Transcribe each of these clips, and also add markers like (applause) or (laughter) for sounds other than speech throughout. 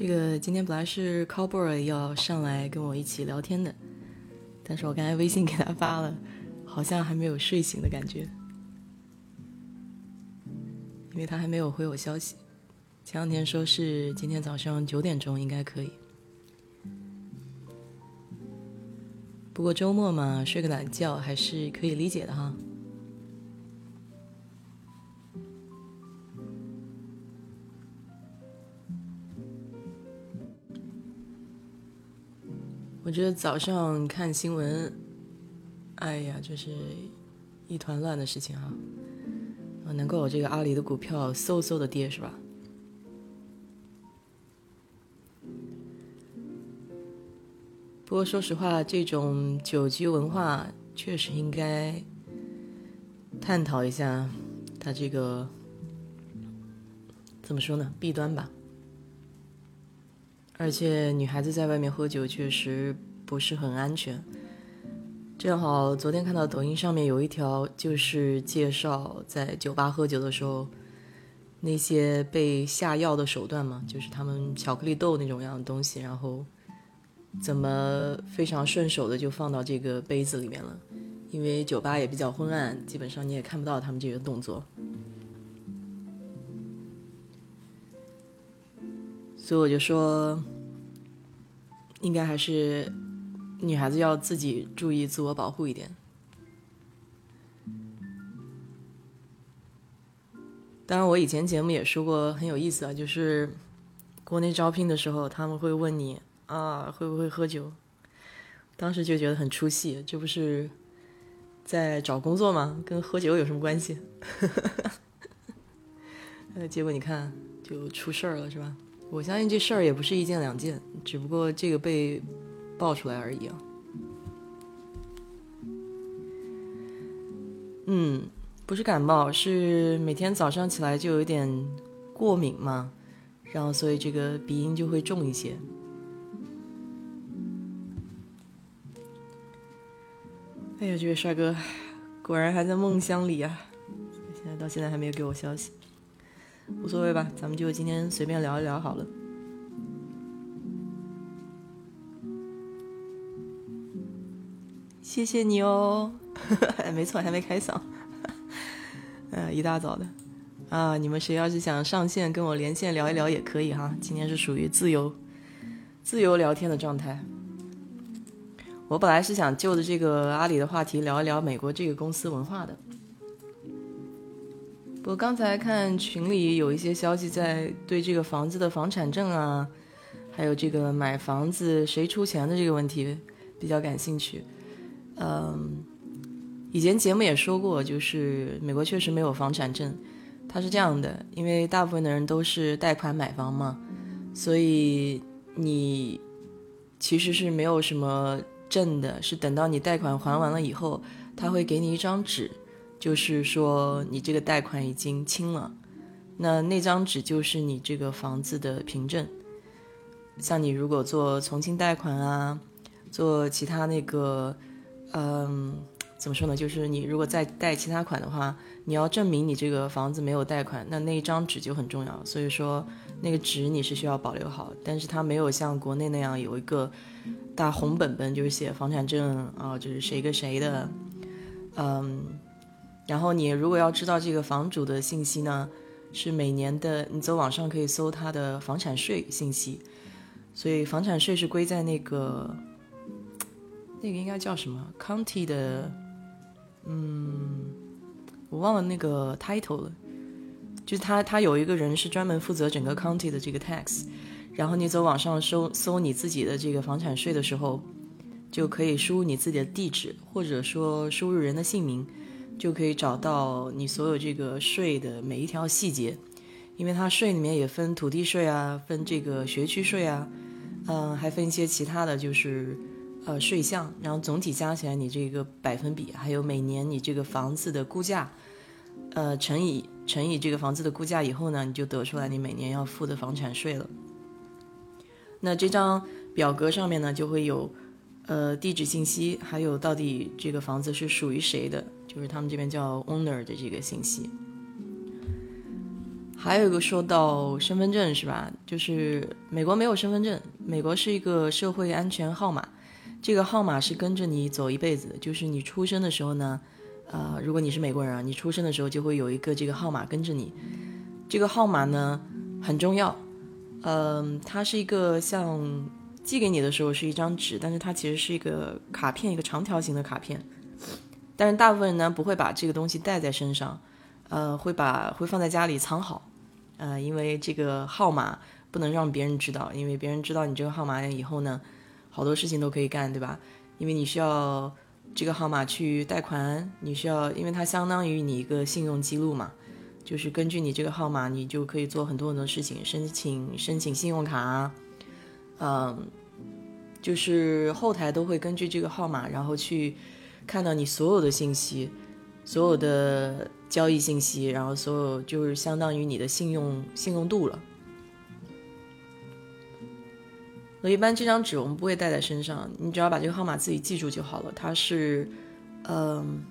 这个今天本来是 Cowboy 要上来跟我一起聊天的，但是我刚才微信给他发了，好像还没有睡醒的感觉，因为他还没有回我消息。前两天说是今天早上九点钟应该可以，不过周末嘛，睡个懒觉还是可以理解的哈。我觉得早上看新闻，哎呀，就是一团乱的事情啊！啊，难怪我这个阿里的股票嗖嗖的跌，是吧？不过说实话，这种酒局文化确实应该探讨一下它这个怎么说呢？弊端吧。而且女孩子在外面喝酒确实不是很安全。正好昨天看到抖音上面有一条，就是介绍在酒吧喝酒的时候那些被下药的手段嘛，就是他们巧克力豆那种样的东西，然后怎么非常顺手的就放到这个杯子里面了。因为酒吧也比较昏暗，基本上你也看不到他们这个动作。所以我就说，应该还是女孩子要自己注意自我保护一点。当然，我以前节目也说过很有意思啊，就是国内招聘的时候，他们会问你啊会不会喝酒，当时就觉得很出戏，这不是在找工作吗？跟喝酒有什么关系？(laughs) 呃，结果你看就出事儿了，是吧？我相信这事儿也不是一件两件，只不过这个被爆出来而已啊。嗯，不是感冒，是每天早上起来就有点过敏嘛，然后所以这个鼻音就会重一些。哎呀，这位帅哥果然还在梦乡里啊！现在到现在还没有给我消息。无所谓吧，咱们就今天随便聊一聊好了。谢谢你哦，(laughs) 没错，还没开嗓。呃，一大早的啊，你们谁要是想上线跟我连线聊一聊也可以哈，今天是属于自由自由聊天的状态。我本来是想就着这个阿里的话题聊一聊美国这个公司文化的。我刚才看群里有一些消息，在对这个房子的房产证啊，还有这个买房子谁出钱的这个问题比较感兴趣。嗯，以前节目也说过，就是美国确实没有房产证。它是这样的，因为大部分的人都是贷款买房嘛，所以你其实是没有什么证的，是等到你贷款还完了以后，他会给你一张纸。就是说，你这个贷款已经清了，那那张纸就是你这个房子的凭证。像你如果做重新贷款啊，做其他那个，嗯，怎么说呢？就是你如果再贷其他款的话，你要证明你这个房子没有贷款，那那一张纸就很重要。所以说，那个纸你是需要保留好，但是它没有像国内那样有一个大红本本，就是写房产证啊，就是谁跟谁的，嗯。然后你如果要知道这个房主的信息呢，是每年的，你走网上可以搜他的房产税信息，所以房产税是归在那个，那个应该叫什么 county 的，嗯，我忘了那个 title 了，就是他他有一个人是专门负责整个 county 的这个 tax，然后你走网上搜搜你自己的这个房产税的时候，就可以输入你自己的地址，或者说输入人的姓名。就可以找到你所有这个税的每一条细节，因为它税里面也分土地税啊，分这个学区税啊，嗯，还分一些其他的就是呃税项，然后总体加起来你这个百分比，还有每年你这个房子的估价，呃乘以乘以这个房子的估价以后呢，你就得出来你每年要付的房产税了。那这张表格上面呢就会有呃地址信息，还有到底这个房子是属于谁的。就是他们这边叫 owner 的这个信息。还有一个说到身份证是吧？就是美国没有身份证，美国是一个社会安全号码，这个号码是跟着你走一辈子的。就是你出生的时候呢，呃，如果你是美国人啊，你出生的时候就会有一个这个号码跟着你。这个号码呢很重要，嗯，它是一个像寄给你的时候是一张纸，但是它其实是一个卡片，一个长条形的卡片。但是大部分人呢不会把这个东西带在身上，呃，会把会放在家里藏好。呃，因为这个号码不能让别人知道，因为别人知道你这个号码以后呢，好多事情都可以干，对吧？因为你需要这个号码去贷款，你需要，因为它相当于你一个信用记录嘛，就是根据你这个号码，你就可以做很多很多事情，申请申请信用卡，嗯，就是后台都会根据这个号码，然后去看到你所有的信息，所有的。交易信息，然后所有就是相当于你的信用信用度了。我一般这张纸我们不会带在身上，你只要把这个号码自己记住就好了。它是，嗯，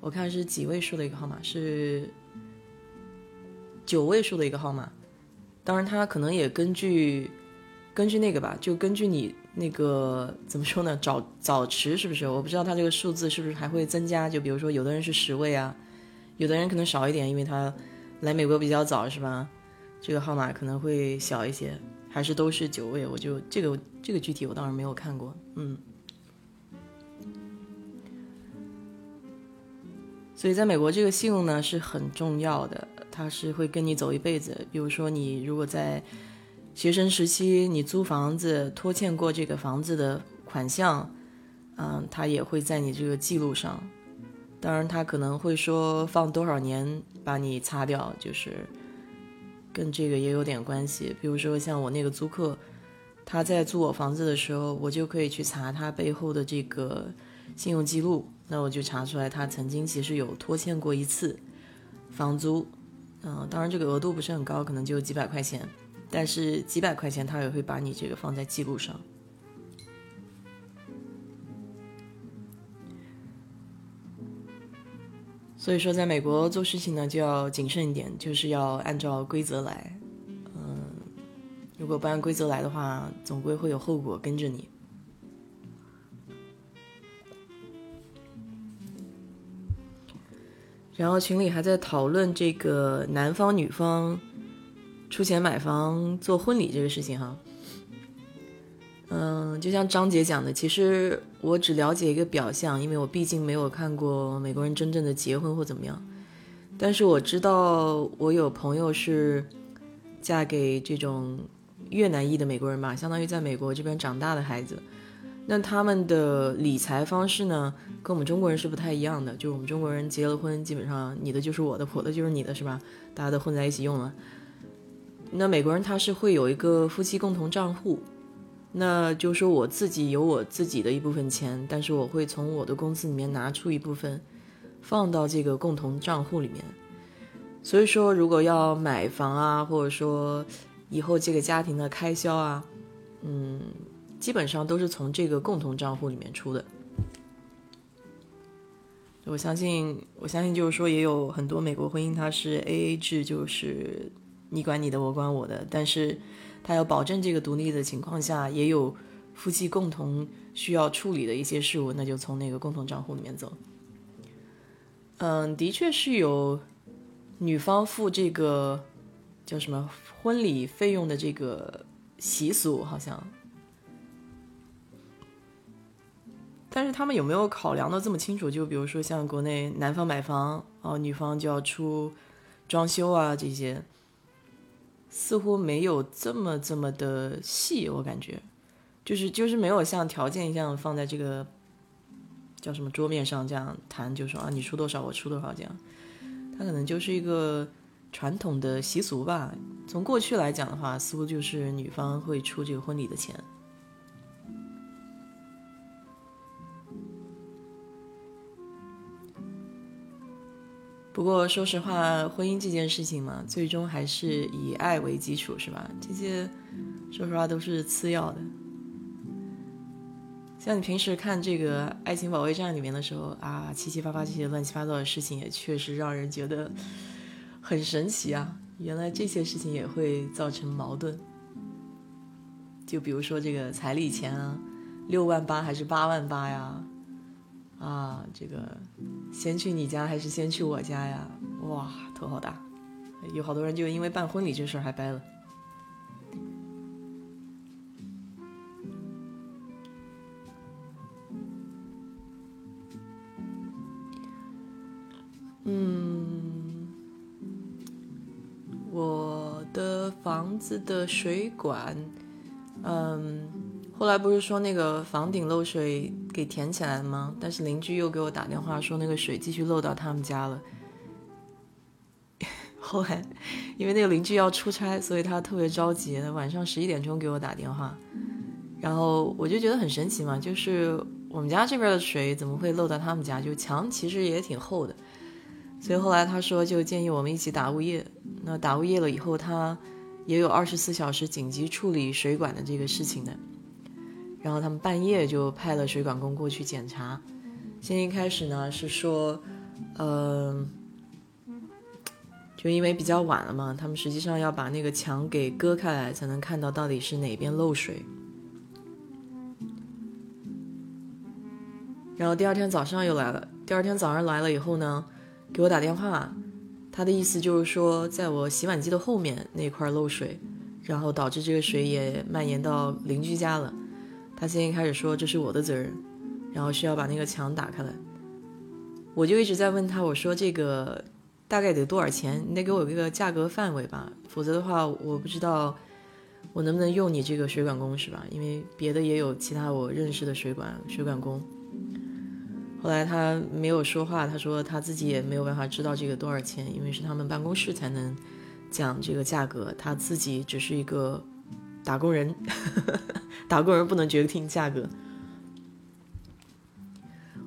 我看是几位数的一个号码，是九位数的一个号码。当然，它可能也根据根据那个吧，就根据你。那个怎么说呢？早早迟是不是？我不知道它这个数字是不是还会增加。就比如说，有的人是十位啊。有的人可能少一点，因为他来美国比较早，是吧？这个号码可能会小一些，还是都是九位？我就这个这个具体我倒是没有看过，嗯。所以在美国，这个信用呢是很重要的，它是会跟你走一辈子。比如说，你如果在学生时期你租房子拖欠过这个房子的款项，嗯，它也会在你这个记录上。当然，他可能会说放多少年把你擦掉，就是跟这个也有点关系。比如说像我那个租客，他在租我房子的时候，我就可以去查他背后的这个信用记录，那我就查出来他曾经其实有拖欠过一次房租。嗯，当然这个额度不是很高，可能就几百块钱，但是几百块钱他也会把你这个放在记录上。所以说，在美国做事情呢，就要谨慎一点，就是要按照规则来。嗯，如果不按规则来的话，总归会有后果跟着你。然后群里还在讨论这个男方女方出钱买房做婚礼这个事情哈。嗯，就像张姐讲的，其实我只了解一个表象，因为我毕竟没有看过美国人真正的结婚或怎么样。但是我知道，我有朋友是嫁给这种越南裔的美国人吧，相当于在美国这边长大的孩子。那他们的理财方式呢，跟我们中国人是不太一样的。就是我们中国人结了婚，基本上你的就是我的，我的就是你的，是吧？大家都混在一起用了。那美国人他是会有一个夫妻共同账户。那就说我自己有我自己的一部分钱，但是我会从我的工资里面拿出一部分，放到这个共同账户里面。所以说，如果要买房啊，或者说以后这个家庭的开销啊，嗯，基本上都是从这个共同账户里面出的。我相信，我相信就是说，也有很多美国婚姻它是 A A 制，就是你管你的，我管我的，但是。他要保证这个独立的情况下，也有夫妻共同需要处理的一些事务，那就从那个共同账户里面走。嗯，的确是有女方付这个叫什么婚礼费用的这个习俗，好像。但是他们有没有考量的这么清楚？就比如说像国内男方买房，哦，女方就要出装修啊这些。似乎没有这么这么的细，我感觉，就是就是没有像条件一样放在这个叫什么桌面上这样谈，就说啊你出多少我出多少这样，它可能就是一个传统的习俗吧。从过去来讲的话，似乎就是女方会出这个婚礼的钱。不过说实话，婚姻这件事情嘛，最终还是以爱为基础，是吧？这些说实话都是次要的。像你平时看这个《爱情保卫战》里面的时候啊，七七八八这些乱七八糟的事情，也确实让人觉得很神奇啊。原来这些事情也会造成矛盾。就比如说这个彩礼钱啊，六万八还是八万八呀？啊，这个先去你家还是先去我家呀？哇，头好大！有好多人就因为办婚礼这事儿还掰了。嗯，我的房子的水管，嗯，后来不是说那个房顶漏水给填起来了吗？但是邻居又给我打电话说那个水继续漏到他们家了。(laughs) 后来因为那个邻居要出差，所以他特别着急，晚上十一点钟给我打电话，然后我就觉得很神奇嘛，就是我们家这边的水怎么会漏到他们家？就墙其实也挺厚的。所以后来他说就建议我们一起打物业，那打物业了以后，他也有二十四小时紧急处理水管的这个事情的。然后他们半夜就派了水管工过去检查。先一开始呢是说，呃，就因为比较晚了嘛，他们实际上要把那个墙给割开来，才能看到到底是哪边漏水。然后第二天早上又来了，第二天早上来了以后呢。给我打电话，他的意思就是说，在我洗碗机的后面那块漏水，然后导致这个水也蔓延到邻居家了。他先一开始说这是我的责任，然后需要把那个墙打开来。我就一直在问他，我说这个大概得多少钱？你得给我一个价格范围吧，否则的话我不知道我能不能用你这个水管工是吧？因为别的也有其他我认识的水管水管工。后来他没有说话，他说他自己也没有办法知道这个多少钱，因为是他们办公室才能讲这个价格，他自己只是一个打工人，(laughs) 打工人不能决定价格。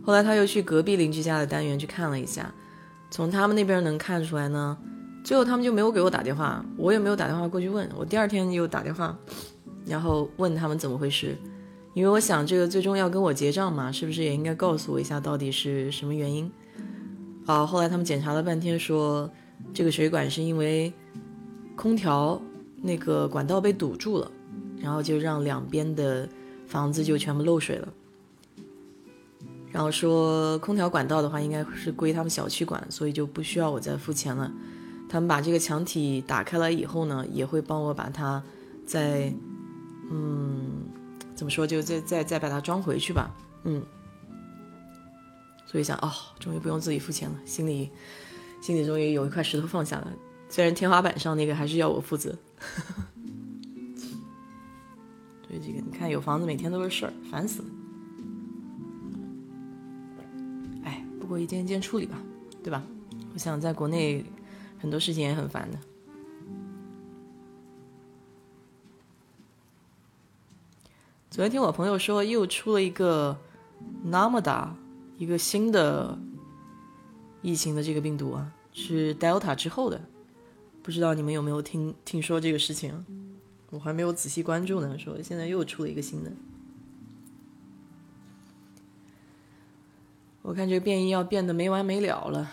后来他又去隔壁邻居家的单元去看了一下，从他们那边能看出来呢，最后他们就没有给我打电话，我也没有打电话过去问，我第二天又打电话，然后问他们怎么回事。因为我想，这个最终要跟我结账嘛，是不是也应该告诉我一下到底是什么原因？啊，后来他们检查了半天，说这个水管是因为空调那个管道被堵住了，然后就让两边的房子就全部漏水了。然后说空调管道的话，应该是归他们小区管，所以就不需要我再付钱了。他们把这个墙体打开来以后呢，也会帮我把它再嗯。怎么说？就再再再把它装回去吧。嗯，所以想，哦，终于不用自己付钱了，心里心里终于有一块石头放下了。虽然天花板上那个还是要我负责。(laughs) 对这个，你看有房子每天都是事儿，烦死了。哎，不过一件一件处理吧，对吧？我想在国内很多事情也很烦的。昨天听我朋友说，又出了一个 Namada，一个新的疫情的这个病毒啊，是 Delta 之后的，不知道你们有没有听听说这个事情？我还没有仔细关注呢。说现在又出了一个新的，我看这个变异要变得没完没了了。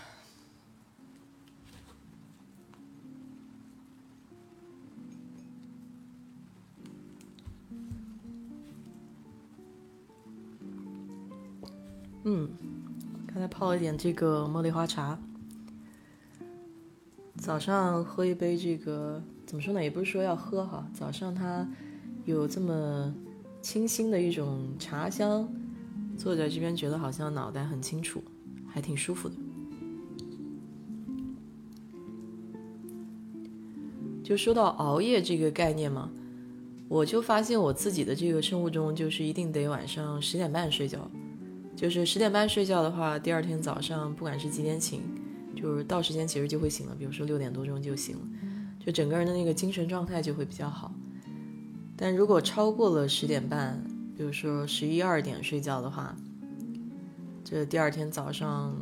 嗯，刚才泡了点这个茉莉花茶，早上喝一杯这个，怎么说呢？也不是说要喝哈，早上它有这么清新的一种茶香，坐在这边觉得好像脑袋很清楚，还挺舒服的。就说到熬夜这个概念嘛，我就发现我自己的这个生物钟就是一定得晚上十点半睡觉。就是十点半睡觉的话，第二天早上不管是几点醒，就是到时间其实就会醒了。比如说六点多钟就醒了，就整个人的那个精神状态就会比较好。但如果超过了十点半，比如说十一二点睡觉的话，这第二天早上，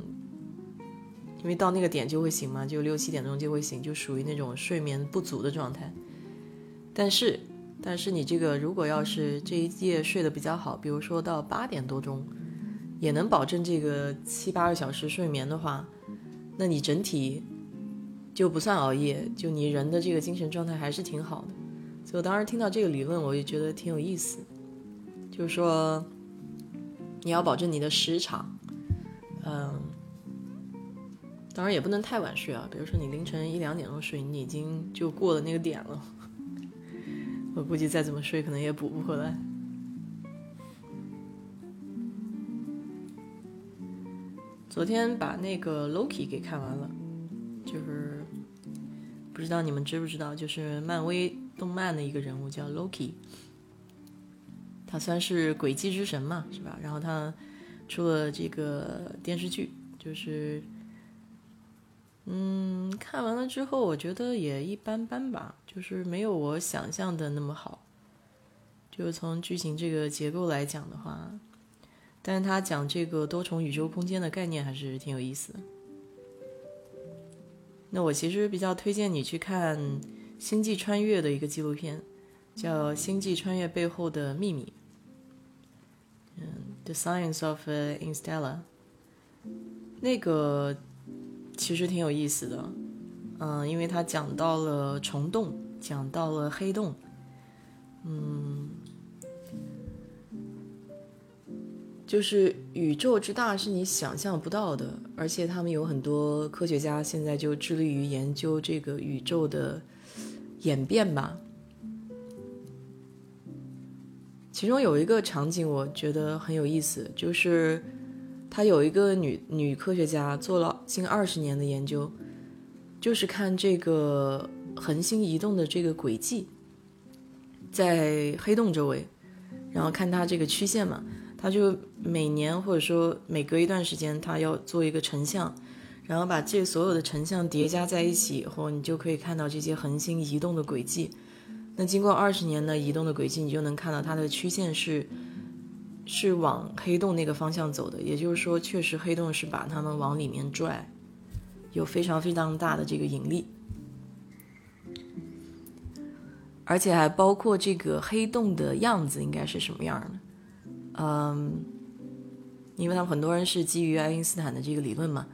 因为到那个点就会醒嘛，就六七点钟就会醒，就属于那种睡眠不足的状态。但是，但是你这个如果要是这一夜睡得比较好，比如说到八点多钟。也能保证这个七八个小时睡眠的话，那你整体就不算熬夜，就你人的这个精神状态还是挺好的。所以我当时听到这个理论，我就觉得挺有意思，就是说你要保证你的时长，嗯，当然也不能太晚睡啊。比如说你凌晨一两点钟睡，你已经就过了那个点了，(laughs) 我估计再怎么睡可能也补不回来。昨天把那个 Loki 给看完了，就是不知道你们知不知道，就是漫威动漫的一个人物叫 Loki，他算是诡计之神嘛，是吧？然后他出了这个电视剧，就是嗯，看完了之后我觉得也一般般吧，就是没有我想象的那么好，就是从剧情这个结构来讲的话。但是他讲这个多重宇宙空间的概念还是挺有意思的。那我其实比较推荐你去看《星际穿越》的一个纪录片，叫《星际穿越背后的秘密》。嗯，《The Science of Interstellar》那个其实挺有意思的。嗯，因为它讲到了虫洞，讲到了黑洞。嗯。就是宇宙之大是你想象不到的，而且他们有很多科学家现在就致力于研究这个宇宙的演变吧。其中有一个场景我觉得很有意思，就是他有一个女女科学家做了近二十年的研究，就是看这个恒星移动的这个轨迹，在黑洞周围，然后看它这个曲线嘛。他就每年或者说每隔一段时间，他要做一个成像，然后把这所有的成像叠加在一起以后，你就可以看到这些恒星移动的轨迹。那经过二十年的移动的轨迹，你就能看到它的曲线是是往黑洞那个方向走的。也就是说，确实黑洞是把它们往里面拽，有非常非常大的这个引力，而且还包括这个黑洞的样子应该是什么样的。嗯，因为他们很多人是基于爱因斯坦的这个理论嘛，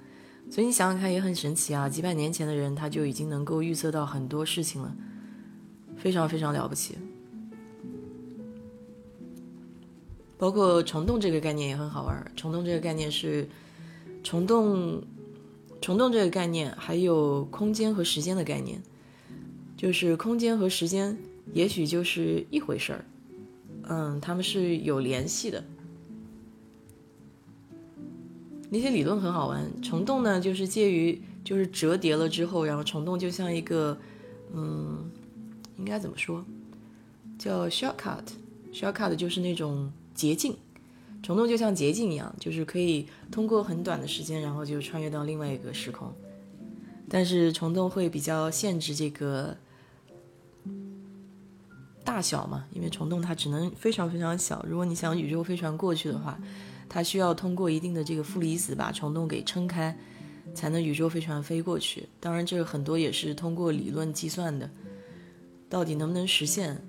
所以你想想看也很神奇啊！几百年前的人他就已经能够预测到很多事情了，非常非常了不起。包括虫洞这个概念也很好玩。虫洞这个概念是虫洞，虫洞这个概念还有空间和时间的概念，就是空间和时间也许就是一回事儿。嗯，他们是有联系的。那些理论很好玩。虫洞呢，就是介于就是折叠了之后，然后虫洞就像一个，嗯，应该怎么说？叫 shortcut，shortcut 就是那种捷径。虫洞就像捷径一样，就是可以通过很短的时间，然后就穿越到另外一个时空。但是虫洞会比较限制这个。大小嘛，因为虫洞它只能非常非常小。如果你想宇宙飞船过去的话，它需要通过一定的这个负离子把虫洞给撑开，才能宇宙飞船飞过去。当然，这个很多也是通过理论计算的，到底能不能实现？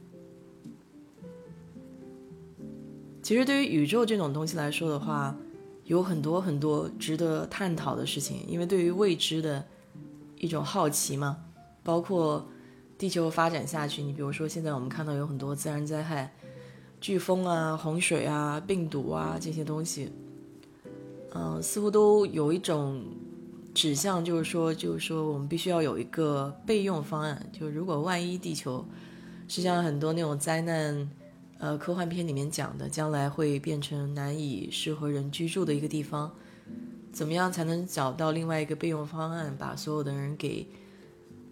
其实对于宇宙这种东西来说的话，有很多很多值得探讨的事情，因为对于未知的一种好奇嘛，包括。地球发展下去，你比如说现在我们看到有很多自然灾害，飓风啊、洪水啊、病毒啊这些东西，嗯，似乎都有一种指向，就是说，就是说我们必须要有一个备用方案，就如果万一地球，实际上很多那种灾难，呃，科幻片里面讲的，将来会变成难以适合人居住的一个地方，怎么样才能找到另外一个备用方案，把所有的人给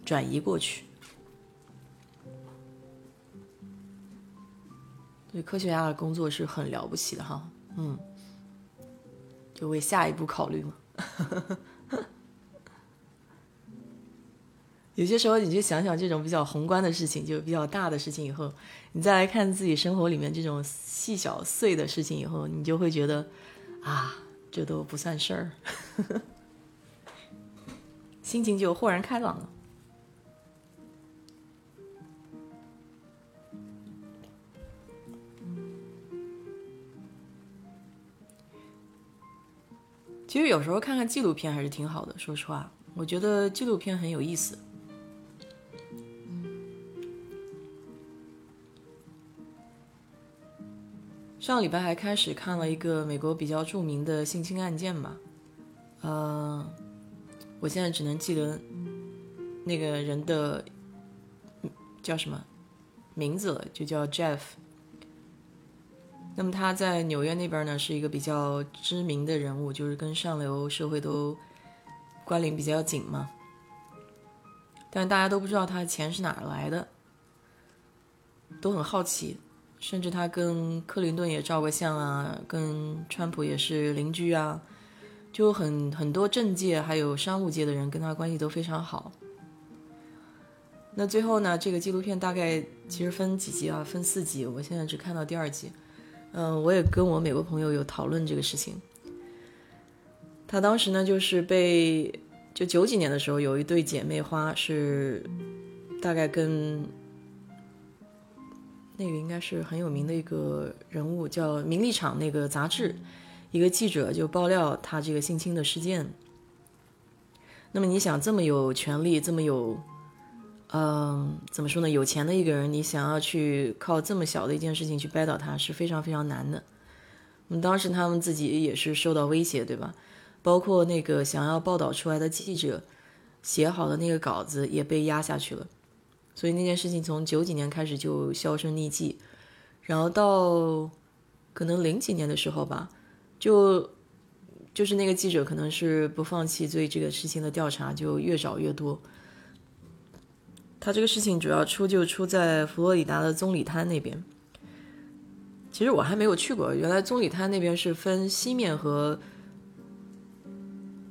转移过去？对科学家的工作是很了不起的哈，嗯，就为下一步考虑嘛。有些时候，你就想想这种比较宏观的事情，就比较大的事情以后，你再来看自己生活里面这种细小碎的事情以后，你就会觉得啊，这都不算事儿，(laughs) 心情就豁然开朗了。其实有时候看看纪录片还是挺好的，说实话，我觉得纪录片很有意思。上礼拜还开始看了一个美国比较著名的性侵案件吧，呃，我现在只能记得那个人的叫什么名字了，就叫 Jeff。那么他在纽约那边呢，是一个比较知名的人物，就是跟上流社会都关联比较紧嘛。但大家都不知道他的钱是哪来的，都很好奇。甚至他跟克林顿也照过相啊，跟川普也是邻居啊，就很很多政界还有商务界的人跟他关系都非常好。那最后呢，这个纪录片大概其实分几集啊？分四集，我现在只看到第二集。嗯，我也跟我美国朋友有讨论这个事情。他当时呢，就是被就九几年的时候，有一对姐妹花是大概跟。那个应该是很有名的一个人物，叫《名利场》那个杂志，一个记者就爆料他这个性侵的事件。那么你想，这么有权利、这么有，嗯，怎么说呢？有钱的一个人，你想要去靠这么小的一件事情去掰倒他，是非常非常难的。我们当时他们自己也是受到威胁，对吧？包括那个想要报道出来的记者写好的那个稿子也被压下去了。所以那件事情从九几年开始就销声匿迹，然后到可能零几年的时候吧，就就是那个记者可能是不放弃对这个事情的调查，就越找越多。他这个事情主要出就出在佛罗里达的棕榈滩那边。其实我还没有去过，原来棕榈滩那边是分西面和。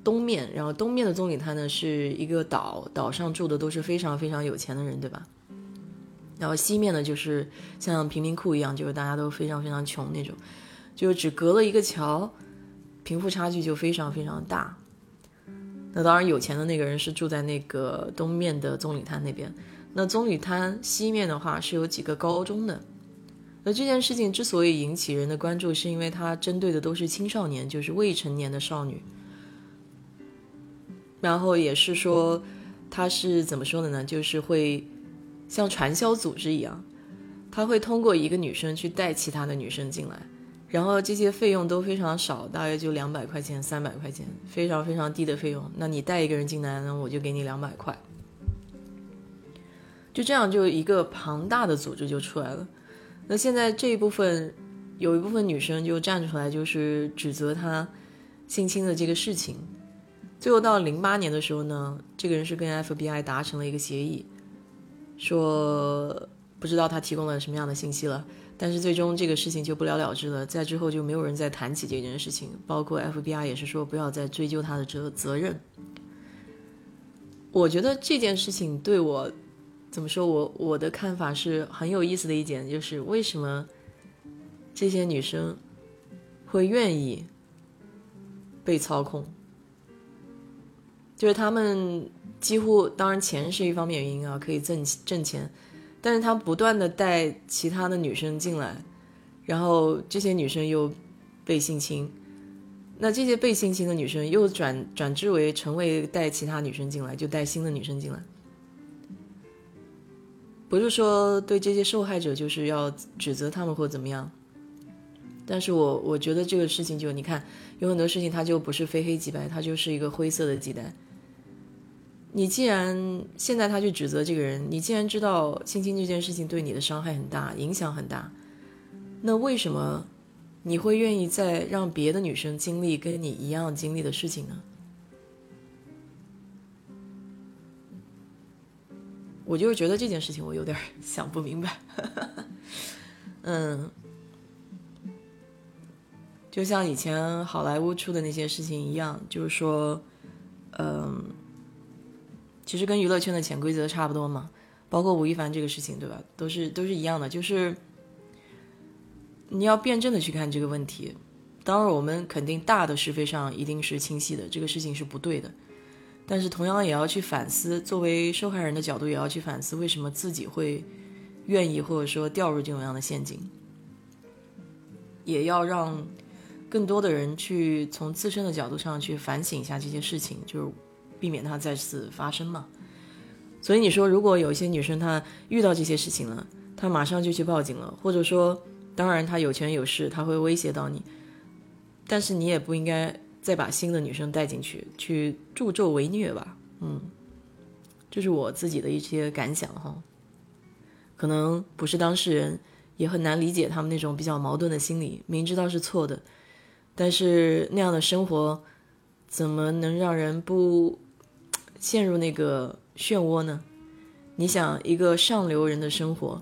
东面，然后东面的棕榈滩呢是一个岛，岛上住的都是非常非常有钱的人，对吧？然后西面呢就是像贫民窟一样，就是大家都非常非常穷那种，就只隔了一个桥，贫富差距就非常非常大。那当然有钱的那个人是住在那个东面的棕榈滩那边，那棕榈滩西面的话是有几个高中的。那这件事情之所以引起人的关注，是因为它针对的都是青少年，就是未成年的少女。然后也是说，他是怎么说的呢？就是会像传销组织一样，他会通过一个女生去带其他的女生进来，然后这些费用都非常少，大约就两百块钱、三百块钱，非常非常低的费用。那你带一个人进来，那我就给你两百块。就这样，就一个庞大的组织就出来了。那现在这一部分，有一部分女生就站出来，就是指责他性侵的这个事情。最后到零八年的时候呢，这个人是跟 FBI 达成了一个协议，说不知道他提供了什么样的信息了，但是最终这个事情就不了了之了。在之后就没有人再谈起这件事情，包括 FBI 也是说不要再追究他的责责任。我觉得这件事情对我怎么说，我我的看法是很有意思的一点，就是为什么这些女生会愿意被操控。就是他们几乎，当然钱是一方面原因啊，可以挣挣钱，但是他不断的带其他的女生进来，然后这些女生又被性侵，那这些被性侵的女生又转转之为成为带其他女生进来，就带新的女生进来，不是说对这些受害者就是要指责他们或怎么样，但是我我觉得这个事情就你看，有很多事情它就不是非黑即白，它就是一个灰色的地带。你既然现在他去指责这个人，你既然知道性侵这件事情对你的伤害很大，影响很大，那为什么你会愿意再让别的女生经历跟你一样经历的事情呢？我就是觉得这件事情我有点 (laughs) 想不明白。嗯，就像以前好莱坞出的那些事情一样，就是说，嗯。其实跟娱乐圈的潜规则差不多嘛，包括吴亦凡这个事情，对吧？都是都是一样的，就是你要辩证的去看这个问题。当然，我们肯定大的是非上一定是清晰的，这个事情是不对的。但是同样也要去反思，作为受害人的角度也要去反思，为什么自己会愿意或者说掉入这种样的陷阱。也要让更多的人去从自身的角度上去反省一下这些事情，就是。避免它再次发生嘛。所以你说，如果有一些女生她遇到这些事情了，她马上就去报警了，或者说，当然她有权有势，她会威胁到你，但是你也不应该再把新的女生带进去，去助纣为虐吧。嗯，这是我自己的一些感想哈。可能不是当事人，也很难理解他们那种比较矛盾的心理，明知道是错的，但是那样的生活，怎么能让人不陷入那个漩涡呢？你想，一个上流人的生活，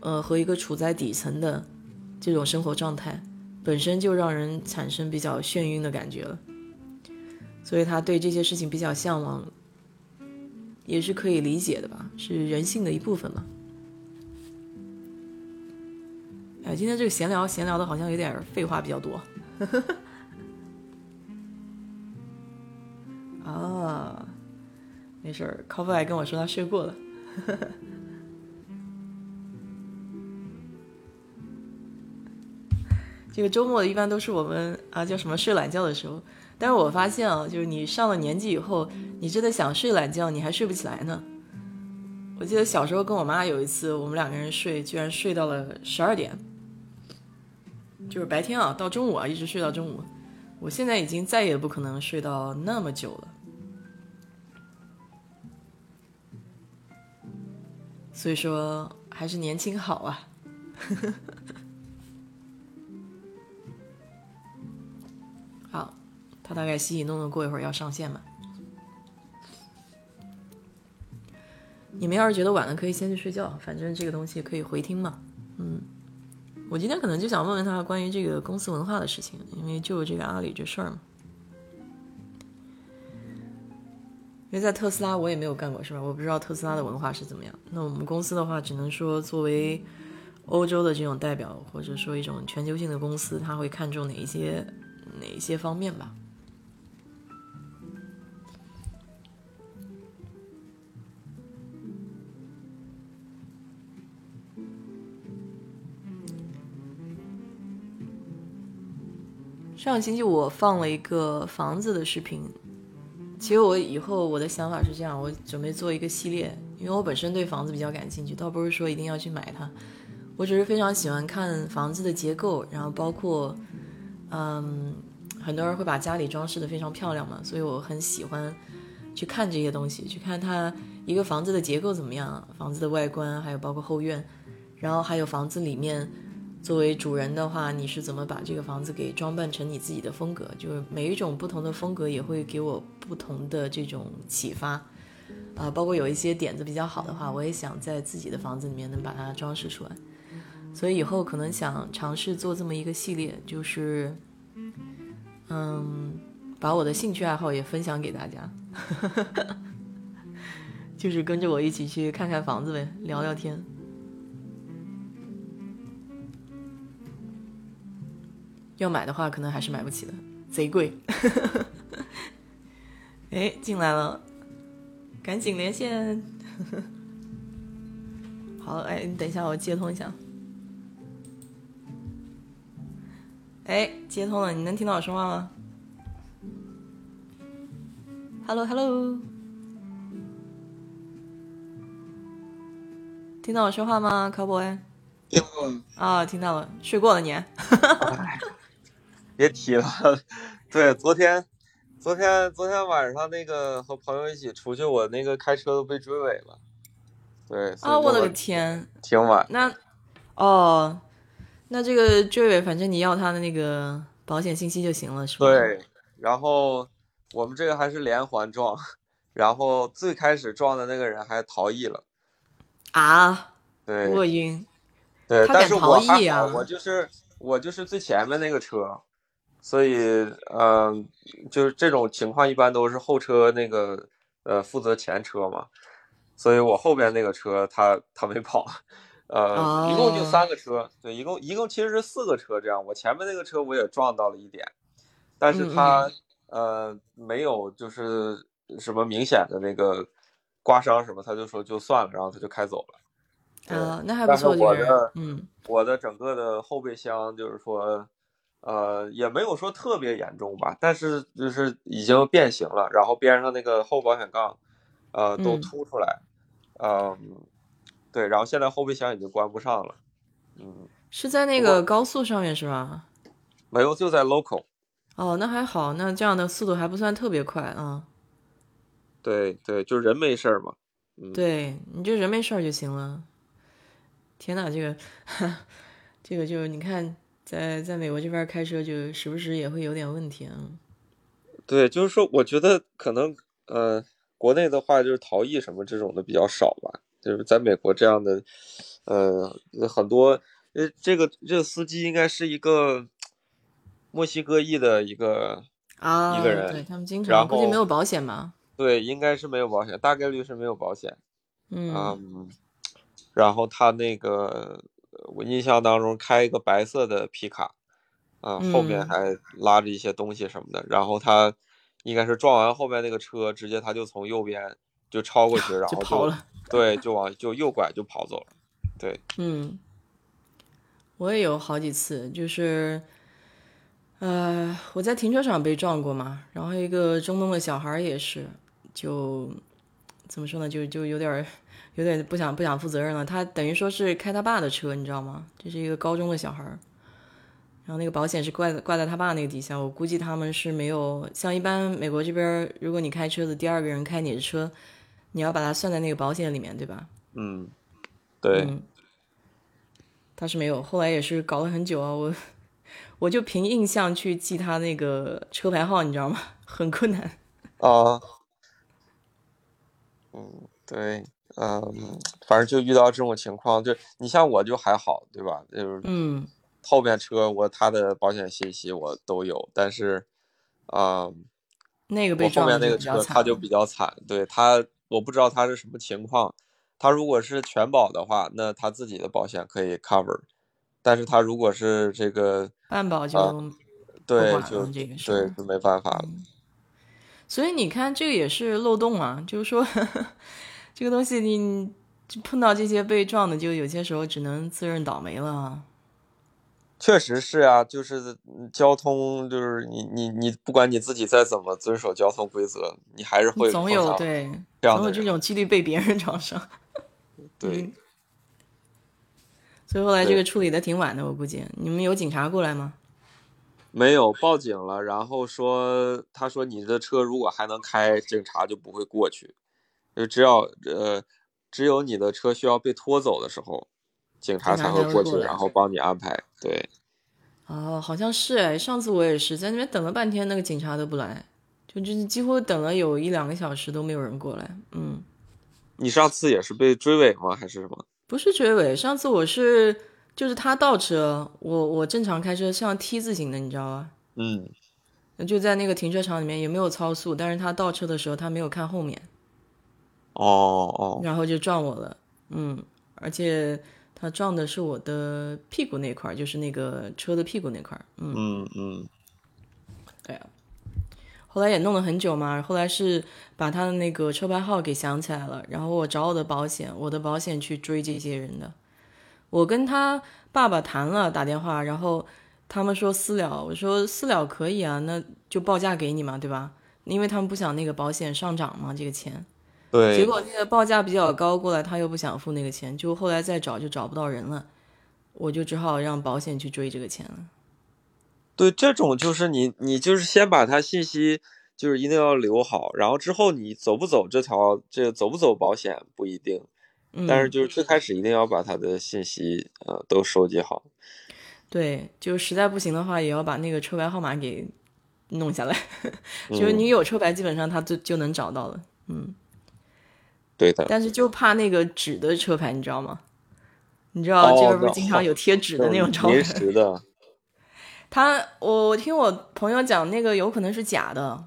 呃，和一个处在底层的这种生活状态，本身就让人产生比较眩晕的感觉了，所以他对这些事情比较向往，也是可以理解的吧，是人性的一部分嘛。哎，今天这个闲聊闲聊的好像有点废话比较多。(laughs) 啊，没事儿，Coffee 还跟我说他睡过了。(laughs) 这个周末一般都是我们啊叫什么睡懒觉的时候，但是我发现啊，就是你上了年纪以后，你真的想睡懒觉，你还睡不起来呢。我记得小时候跟我妈有一次，我们两个人睡，居然睡到了十二点，就是白天啊，到中午啊，一直睡到中午。我现在已经再也不可能睡到那么久了，所以说还是年轻好啊。(laughs) 好，他大概洗洗弄弄，过一会儿要上线嘛。你们要是觉得晚了，可以先去睡觉，反正这个东西可以回听嘛。嗯，我今天可能就想问问他关于这个公司文化的事情，因为就这个阿里这事儿嘛。因为在特斯拉我也没有干过，是吧？我不知道特斯拉的文化是怎么样。那我们公司的话，只能说作为欧洲的这种代表，或者说一种全球性的公司，他会看重哪一些哪一些方面吧。上个星期我放了一个房子的视频，其实我以后我的想法是这样，我准备做一个系列，因为我本身对房子比较感兴趣，倒不是说一定要去买它，我只是非常喜欢看房子的结构，然后包括，嗯，很多人会把家里装饰的非常漂亮嘛，所以我很喜欢去看这些东西，去看它一个房子的结构怎么样，房子的外观，还有包括后院，然后还有房子里面。作为主人的话，你是怎么把这个房子给装扮成你自己的风格？就是每一种不同的风格也会给我不同的这种启发，啊，包括有一些点子比较好的话，我也想在自己的房子里面能把它装饰出来。所以以后可能想尝试做这么一个系列，就是，嗯，把我的兴趣爱好也分享给大家，(laughs) 就是跟着我一起去看看房子呗，聊聊天。要买的话，可能还是买不起的，贼贵。(laughs) 哎，进来了，赶紧连线。(laughs) 好，哎，你等一下，我接通一下。哎，接通了，你能听到我说话吗？Hello，Hello，听到我说话吗，Cowboy？听到了。啊，听到了，睡过了你。(laughs) 别提了，(laughs) 对，昨天，昨天，昨天晚上那个和朋友一起出去，我那个开车都被追尾了。对啊，我的个天，挺晚。那，哦，那这个追尾，反正你要他的那个保险信息就行了，是吧？对，然后我们这个还是连环撞，然后最开始撞的那个人还逃逸了。啊？对，我晕。对，但是我还好，我就是我就是最前面那个车。所以，嗯，就是这种情况一般都是后车那个，呃，负责前车嘛。所以我后边那个车他他没跑，呃，一共就三个车，对，一共一共其实是四个车这样。我前面那个车我也撞到了一点，但是他呃没有就是什么明显的那个刮伤什么，他就说就算了，然后他就开走了。啊，那还不错。我的，嗯，我的整个的后备箱就是说。呃，也没有说特别严重吧，但是就是已经变形了，然后边上那个后保险杠，呃，都嗯凸出来，嗯，对，然后现在后备箱已经关不上了，嗯，是在那个高速上面是吧？没有，就在 local，哦，那还好，那这样的速度还不算特别快啊。对对，就人没事儿嘛，嗯，对，你就人没事儿就行了。天呐，这个，(laughs) 这个就你看，在在美国这边开车就时不时也会有点问题啊。对，就是说，我觉得可能，呃，国内的话就是逃逸什么这种的比较少吧，就是在美国这样的，呃，很多，呃，这个这个司机应该是一个墨西哥裔的一个啊，一个人对他们经常估计没有保险吧？对，应该是没有保险，大概率是没有保险。嗯，嗯，然后他那个，我印象当中开一个白色的皮卡，啊，后面嗯还拉着一些东西什么的。然后他应该是撞完后面那个车，直接他就从右边就超过去，(laughs) 然后就跑了。对，就往就右拐就跑走了。对，嗯，我也有好几次，就是，呃，我在停车场被撞过嘛，然后一个中东的小孩也是，就怎么说呢，就就有点儿有点不想不想负责任了。他等于说是开他爸的车，你知道吗？这是一个高中的小孩儿，然后那个保险是挂在挂在他爸那个底下，我估计他们是没有像一般美国这边，如果你开车子第二个人开你的车，你要把它算在那个保险里面，对吧？嗯，对，嗯，他是没有，后来也是搞了很久啊，我我就凭印象去记他那个车牌号，你知道吗？(laughs) 很困难。啊，嗯，对，嗯，反正就遇到这种情况，就你像我就还好，对吧？就是嗯后面车我他的保险信息我都有，但是，啊、那个被撞的面那个车他就比较惨，对他，我不知道他是什么情况。他如果是全保的话，那他自己的保险可以 cover，但是他如果是这个，半保就啊对，就这个对。就没办法了。所以你看，这个也是漏洞啊，就是说这个东西你就碰到这些被撞的，就有些时候只能自认倒霉了啊。确实是啊，就是嗯交通，就是你你你，不管你自己再怎么遵守交通规则，你还是会总有对，总有这。种几率被别人撞上。(laughs) 对，嗯所以后来这个处理的挺晚的，我估计你们有警察过来吗？没有报警了，然后说他说你的车如果还能开，警察就不会过去，就只要呃只有你的车需要被拖走的时候，警察才会过去，然后帮你安排。对，哦，好像是哎，上次我也是在那边等了半天，那个警察都不来，就就是几乎等了有一两个小时都没有人过来。嗯，你上次也是被追尾吗？还是什么？不是追尾，上次我是就是他倒车，我我正常开车像 T 字形的，你知道吧？嗯，就在那个停车场里面也没有超速，但是他倒车的时候他没有看后面，哦哦，然后就撞我了。嗯，而且他撞的是我的屁股那块儿，就是那个车的屁股那块儿。嗯，嗯嗯对啊。后来也弄了很久嘛，后来是把他的那个车牌号给想起来了，然后我找我的保险，我的保险去追这些人的。我跟他爸爸谈了打电话，然后他们说私了，我说私了可以啊，那就报价给你嘛，对吧？因为他们不想那个保险上涨嘛，这个钱。对，结果那个报价比较高，过来他又不想付那个钱，就后来再找就找不到人了，我就只好让保险去追这个钱了。对，这种就是你，你就是先把他信息就是一定要留好，然后之后你走不走这条，这个走不走保险不一定，嗯，但是就是最开始一定要把他的信息呃都收集好。对，就实在不行的话，也要把那个车牌号码给弄下来。嗯 (laughs) 就是你有车牌，基本上他就就能找到了。对的，但是就怕那个纸的车牌，你知道吗？你知道哦这边不是经常有贴纸的那种招临牌？他我听我朋友讲，那个有可能是假的。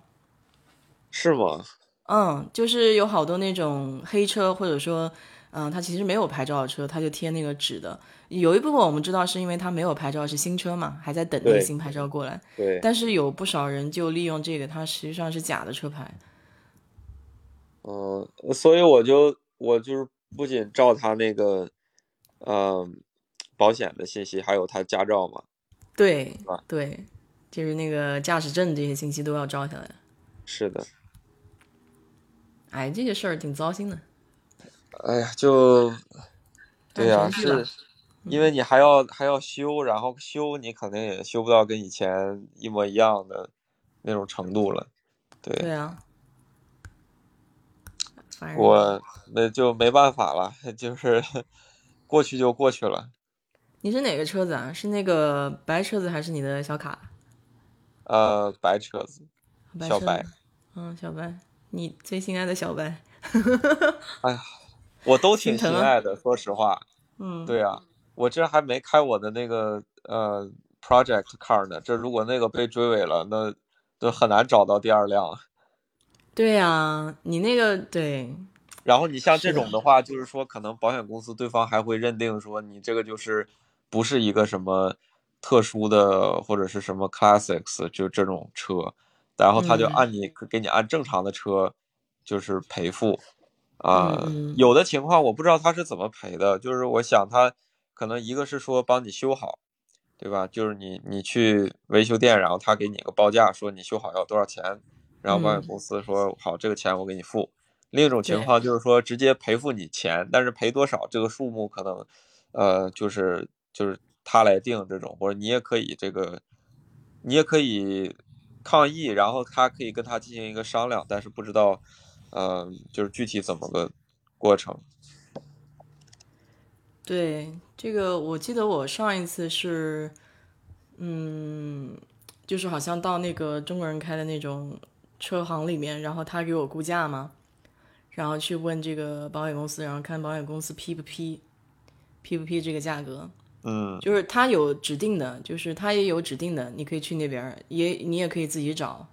是吗？嗯，就是有好多那种黑车，或者说，嗯，他其实没有牌照的车，他就贴那个纸的。有一部分我们知道是因为他没有牌照，是新车嘛，还在等那个新牌照过来。对，但是有不少人就利用这个，它实际上是假的车牌。嗯、所以我就我就是不仅照他那个，嗯、保险的信息，还有他驾照嘛。对对，就是那个驾驶证这些信息都要照下来。是的，哎，这个事儿挺糟心的。哎呀，就 (laughs) 对呀、是因为你还要还要修，然后修你肯定也修不到跟以前一模一样的那种程度了。对，对啊，反正我那就没办法了，就是过去就过去了。你是哪个车子啊？是那个白车子还是你的小卡？呃，白车子，白车子小白。嗯，小白，你最心爱的小白。哎呀我都 (laughs) 挺心爱的，说实话。嗯，对啊，我这还没开我的那个呃 project car 呢，这如果那个被追尾了，那就很难找到第二辆。对呀、你那个对，然后你像这种的话，就是说可能保险公司对方还会认定说你这个就是不是一个什么特殊的或者是什么 classics 就这种车，然后他就嗯。按你给你按正常的车就是赔付啊、有的情况我不知道他是怎么赔的，就是我想他可能一个是说帮你修好，对吧？就是你你去维修店，然后他给你个报价，说你修好要多少钱，然后保险嗯公司说好这个钱我给你付。另一种情况就是说直接赔付你钱，但是赔多少这个数目可能，呃，就是就是他来定这种，或者你也可以这个，你也可以抗议，然后他可以跟他进行一个商量，但是不知道，呃，就是具体怎么个过程。对，这个我记得我上一次是，嗯，就是好像到那个中国人开的那种车行里面，然后他给我估价嘛，然后去问这个保险公司，然后看保险公司批不批，批不批这个价格。嗯。就是他有指定的，就是他也有指定的，你可以去那边儿，也你也可以自己找。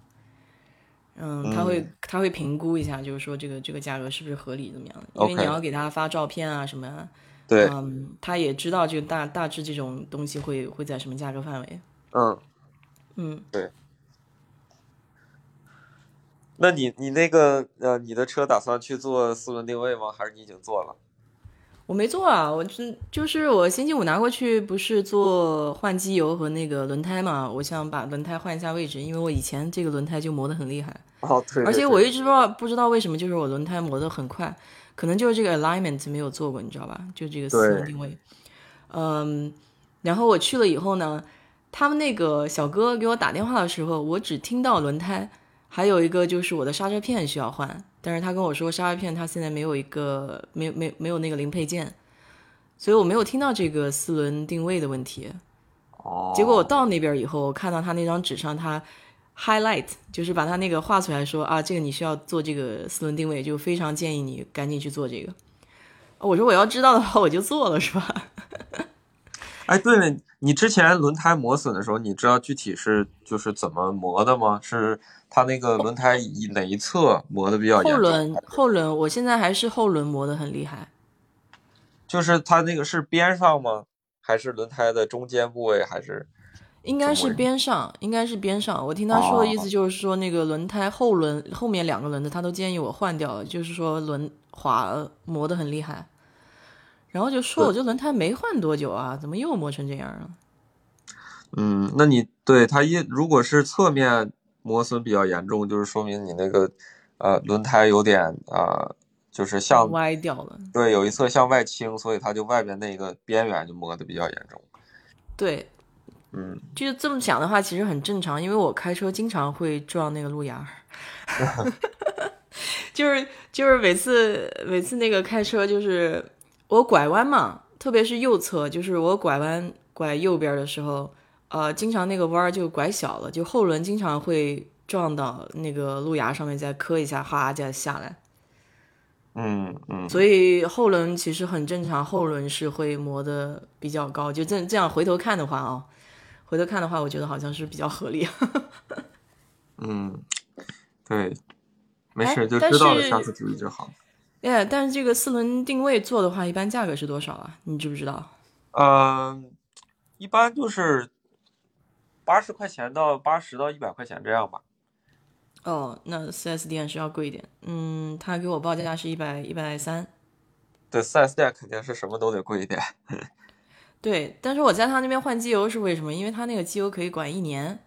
嗯，他会他会评估一下，就是说这个这个价格是不是合理怎么样。的，因为你要给他发照片啊什么啊，对，嗯，他也知道这个大大致这种东西会会在什么价格范围。嗯，嗯，那你你那个呃，你的车打算去做四轮定位吗？还是你已经做了？我没做啊，我就就是我星期五拿过去，不是做换机油和那个轮胎嘛，我想把轮胎换一下位置，因为我以前这个轮胎就磨得很厉害。哦，对而且我一直不知道不知道为什么，就是我轮胎磨得很快，可能就是这个 alignment 没有做过，你知道吧？就这个四轮定位。嗯，然后我去了以后呢，他们那个小哥给我打电话的时候，我只听到轮胎，还有一个就是我的刹车片需要换，但是他跟我说刹车片他现在没有一个没有没有没有那个零配件，所以我没有听到这个四轮定位的问题。哦，结果我到那边以后，我看到他那张纸上他 highlight，就是把他那个画出来说啊，这个你需要做这个四轮定位，就非常建议你赶紧去做这个。我说我要知道的话，我就做了，是吧？(laughs) 哎，对了，你之前轮胎磨损的时候，你知道具体是就是怎么磨的吗？是它那个轮胎以哪一侧磨的比较严重？后轮后轮，我现在还是后轮磨的很厉害。就是它那个是边上吗？还是轮胎的中间部位？还是应该是边上，应该是边上。我听他说的意哦思就是说，那个轮胎后轮后面两个轮子，他都建议我换掉了，就是说轮滑磨得很厉害。然后就说我这轮胎没换多久啊，怎么又磨成这样了？嗯，那你对它一如果是侧面磨损比较严重，就是说明你那个呃轮胎有点啊、呃就是向歪掉了。对有一侧向外倾，所以它就外边那个边缘就磨得比较严重。对，嗯，就是这么想的话，其实很正常，因为我开车经常会撞那个路牙儿，(laughs) 就是就是每次每次那个开车，就是我拐弯嘛，特别是右侧，就是我拐弯拐右边的时候，呃，经常那个弯儿就拐小了，就后轮经常会撞到那个路牙上面，再磕一下，哈再下来。嗯嗯，所以后轮其实很正常，后轮是会磨的比较高。就这这样回头看的话啊、回头看的话，我觉得好像是比较合理。(laughs) 嗯，对，没哎事，就知道了，下次注意就好。哎，但是这个四轮定位做的话，一般价格是多少啊？你知不知道？嗯，一般就是八十块钱到八十到一百块钱这样吧。哦，那 4S 店是要贵一点。嗯，他给我报价是一百一百三。对，4S 店肯定是什么都得贵一点。(laughs) 对，但是我在他那边换机油是为什么？因为他那个机油可以管一年，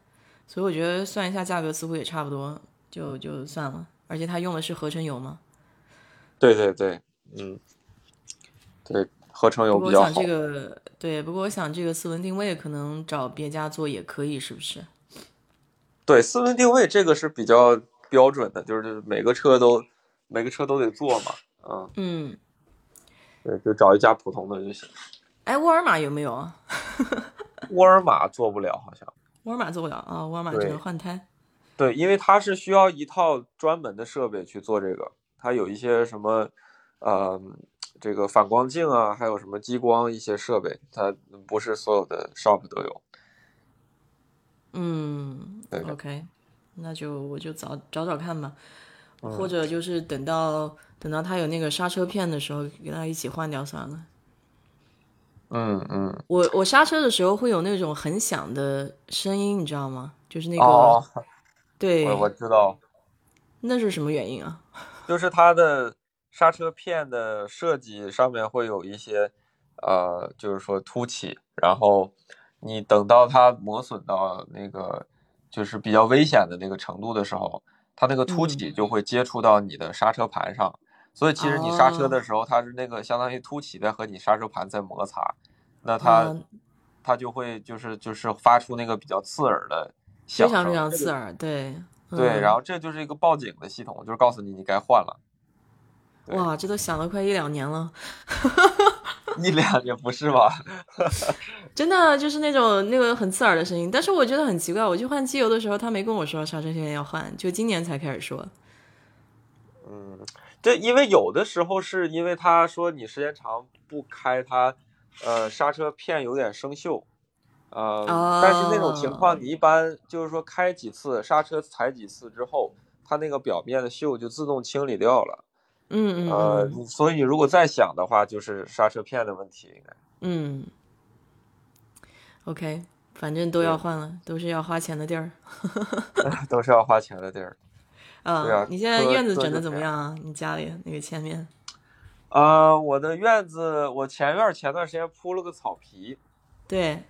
所以我觉得算一下价格似乎也差不多，就就算了。而且他用的是合成油嘛。对对对，嗯，对，合成油比较好。我想这个对，不过我想这个四轮定位可能找别家做也可以，是不是？对，四轮定位这个是比较标准的，就是每个车都每个车都得做嘛，嗯，嗯，对，就找一家普通的就行。哎，沃尔玛有没有啊？(laughs) 沃尔玛做不了，好像。沃尔玛做不了啊，沃尔玛只对能换胎。对，因为它是需要一套专门的设备去做这个，它有一些什么，呃，这个反光镜啊，还有什么激光一些设备，它不是所有的 shop 都有。嗯，OK，那就我就找找找看吧，嗯或者就是等到等到它有那个刹车片的时候，跟它一起换掉算了。嗯嗯。我我刹车的时候会有那种很响的声音，你知道吗？就是那个、哦，对，我我知道，那是什么原因啊？(laughs) 就是它的刹车片的设计上面会有一些，呃，就是说凸起，然后你等到它磨损到那个就是比较危险的那个程度的时候，它那个凸起就会接触到你的刹车盘上，所以其实你刹车的时候，它是那个相当于凸起在和你刹车盘在摩擦，那它、嗯。它就会就是就是发出那个比较刺耳的响声，非常。非常刺耳，对对，嗯然后这就是一个报警的系统，就是告诉你你该换了。对哇，这都想了快一两年了，(laughs) 一两年不是吧？(laughs) 真的就是那种那个很刺耳的声音。但是我觉得很奇怪，我去换机油的时候，他没跟我说刹车片要换，就今年才开始说。嗯，这因为有的时候是因为他说你时间长不开它，呃，刹车片有点生锈，呃，但是那种情况哦你一般就是说开几次刹车踩几次之后，它那个表面的锈就自动清理掉了。嗯嗯所以你如果再想的话，就是刹车片的问题应该。嗯，OK，反正都要换了，都是要花钱的地儿。(laughs) 都是要花钱的地儿。啊，对啊你现在院子整的怎么样啊？你家里那个前面？呃，我的院子，我前院前段时间铺了个草皮，对，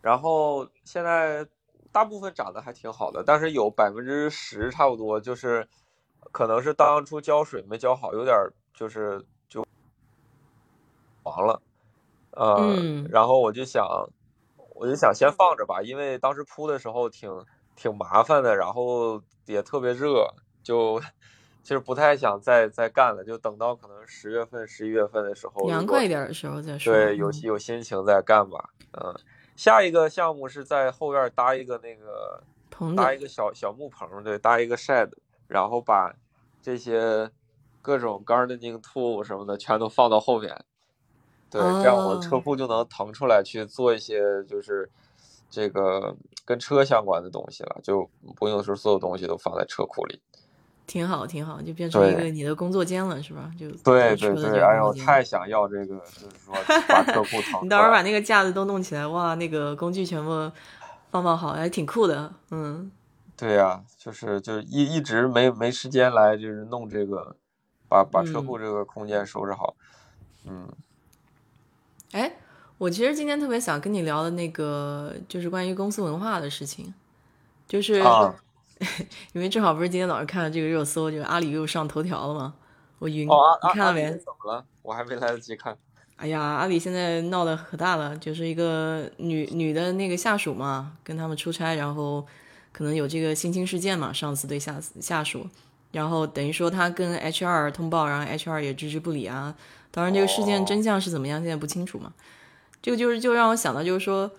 然后现在大部分长得还挺好的，但是有百分之十差不多，就是可能是当初浇水没浇好，有点儿就是就黄了，呃，嗯然后我就想，我就想先放着吧，因为当时铺的时候挺挺麻烦的，然后也特别热，就 (laughs) 其实不太想再再干了，就等到可能十月份、十一月份的时候，凉快一点的时候再说。对，有嗯有心情再干吧。嗯，下一个项目是在后院搭一个那个棚，搭一个小小木棚，对，搭一个 shed，然后把这些各种 gardening tool 什么的全都放到后面。对，这样我车哦库就能腾出来去做一些就是这个跟车相关的东西了，就不用说所有东西都放在车库里。挺好挺好，就变成一个你的工作间了，是吧？就对对对，哎呦，太想要这个，就是说 (laughs) 把车库腾你到时候把。那个架子都弄起来，哇，那个工具全部放放好，还挺酷的。嗯，对呀、就是就是一一直没没时间来就是弄这个，把把车库嗯这个空间收拾好。嗯哎，我其实今天特别想跟你聊的那个，就是关于公司文化的事情，就是啊 (laughs) 因为正好不是今天早上看了这个热搜，就是阿里又上头条了嘛，我晕，你看了没？怎么了？我还没来得及看。哎呀，阿里现在闹得可大了，就是一个女女的那个下属嘛，跟他们出差，然后可能有这个性侵事件嘛，上司对下下属，然后等于说他跟 HR 通报，然后 HR 也置之不理啊。当然，这个事件哦真相是怎么样，现在不清楚嘛。这个就是就让我想到，就是说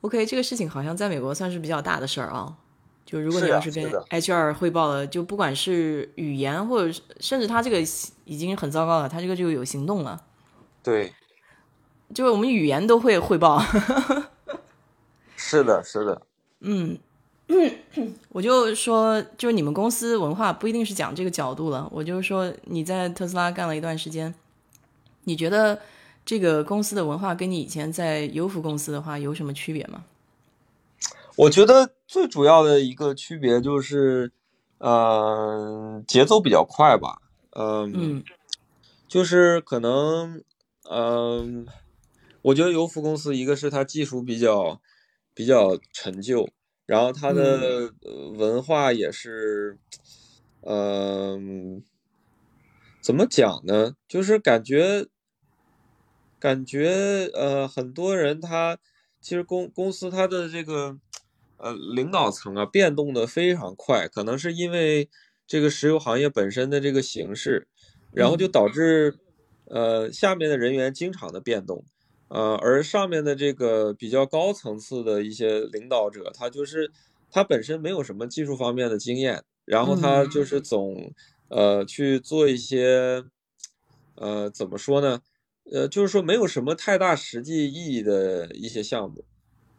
，OK，这个事情好像在美国算是比较大的事儿啊。就如果你要是跟 HR 汇报了，就不管是语言，或者是甚至他这个已经很糟糕了，他这个就有行动了。对，就是我们语言都会汇报，(laughs) 是的，是的。嗯，(coughs) 我就说，就是你们公司文化不一定是讲这个角度了，我就是说你在特斯拉干了一段时间，你觉得这个公司的文化跟你以前在优福公司的话有什么区别吗？我觉得最主要的一个区别就是，嗯、节奏比较快吧。嗯，嗯就是可能，嗯、我觉得优服公司一个是它技术比较比较陈旧，然后它的文化也是，嗯，怎么讲呢？就是感觉感觉呃，很多人他其实公公司他的这个呃领导层啊变动的非常快，可能是因为这个石油行业本身的这个形势，然后就导致呃下面的人员经常的变动。呃，而上面的这个比较高层次的一些领导者，他就是他本身没有什么技术方面的经验，然后他就是总呃去做一些呃怎么说呢？呃，就是说没有什么太大实际意义的一些项目，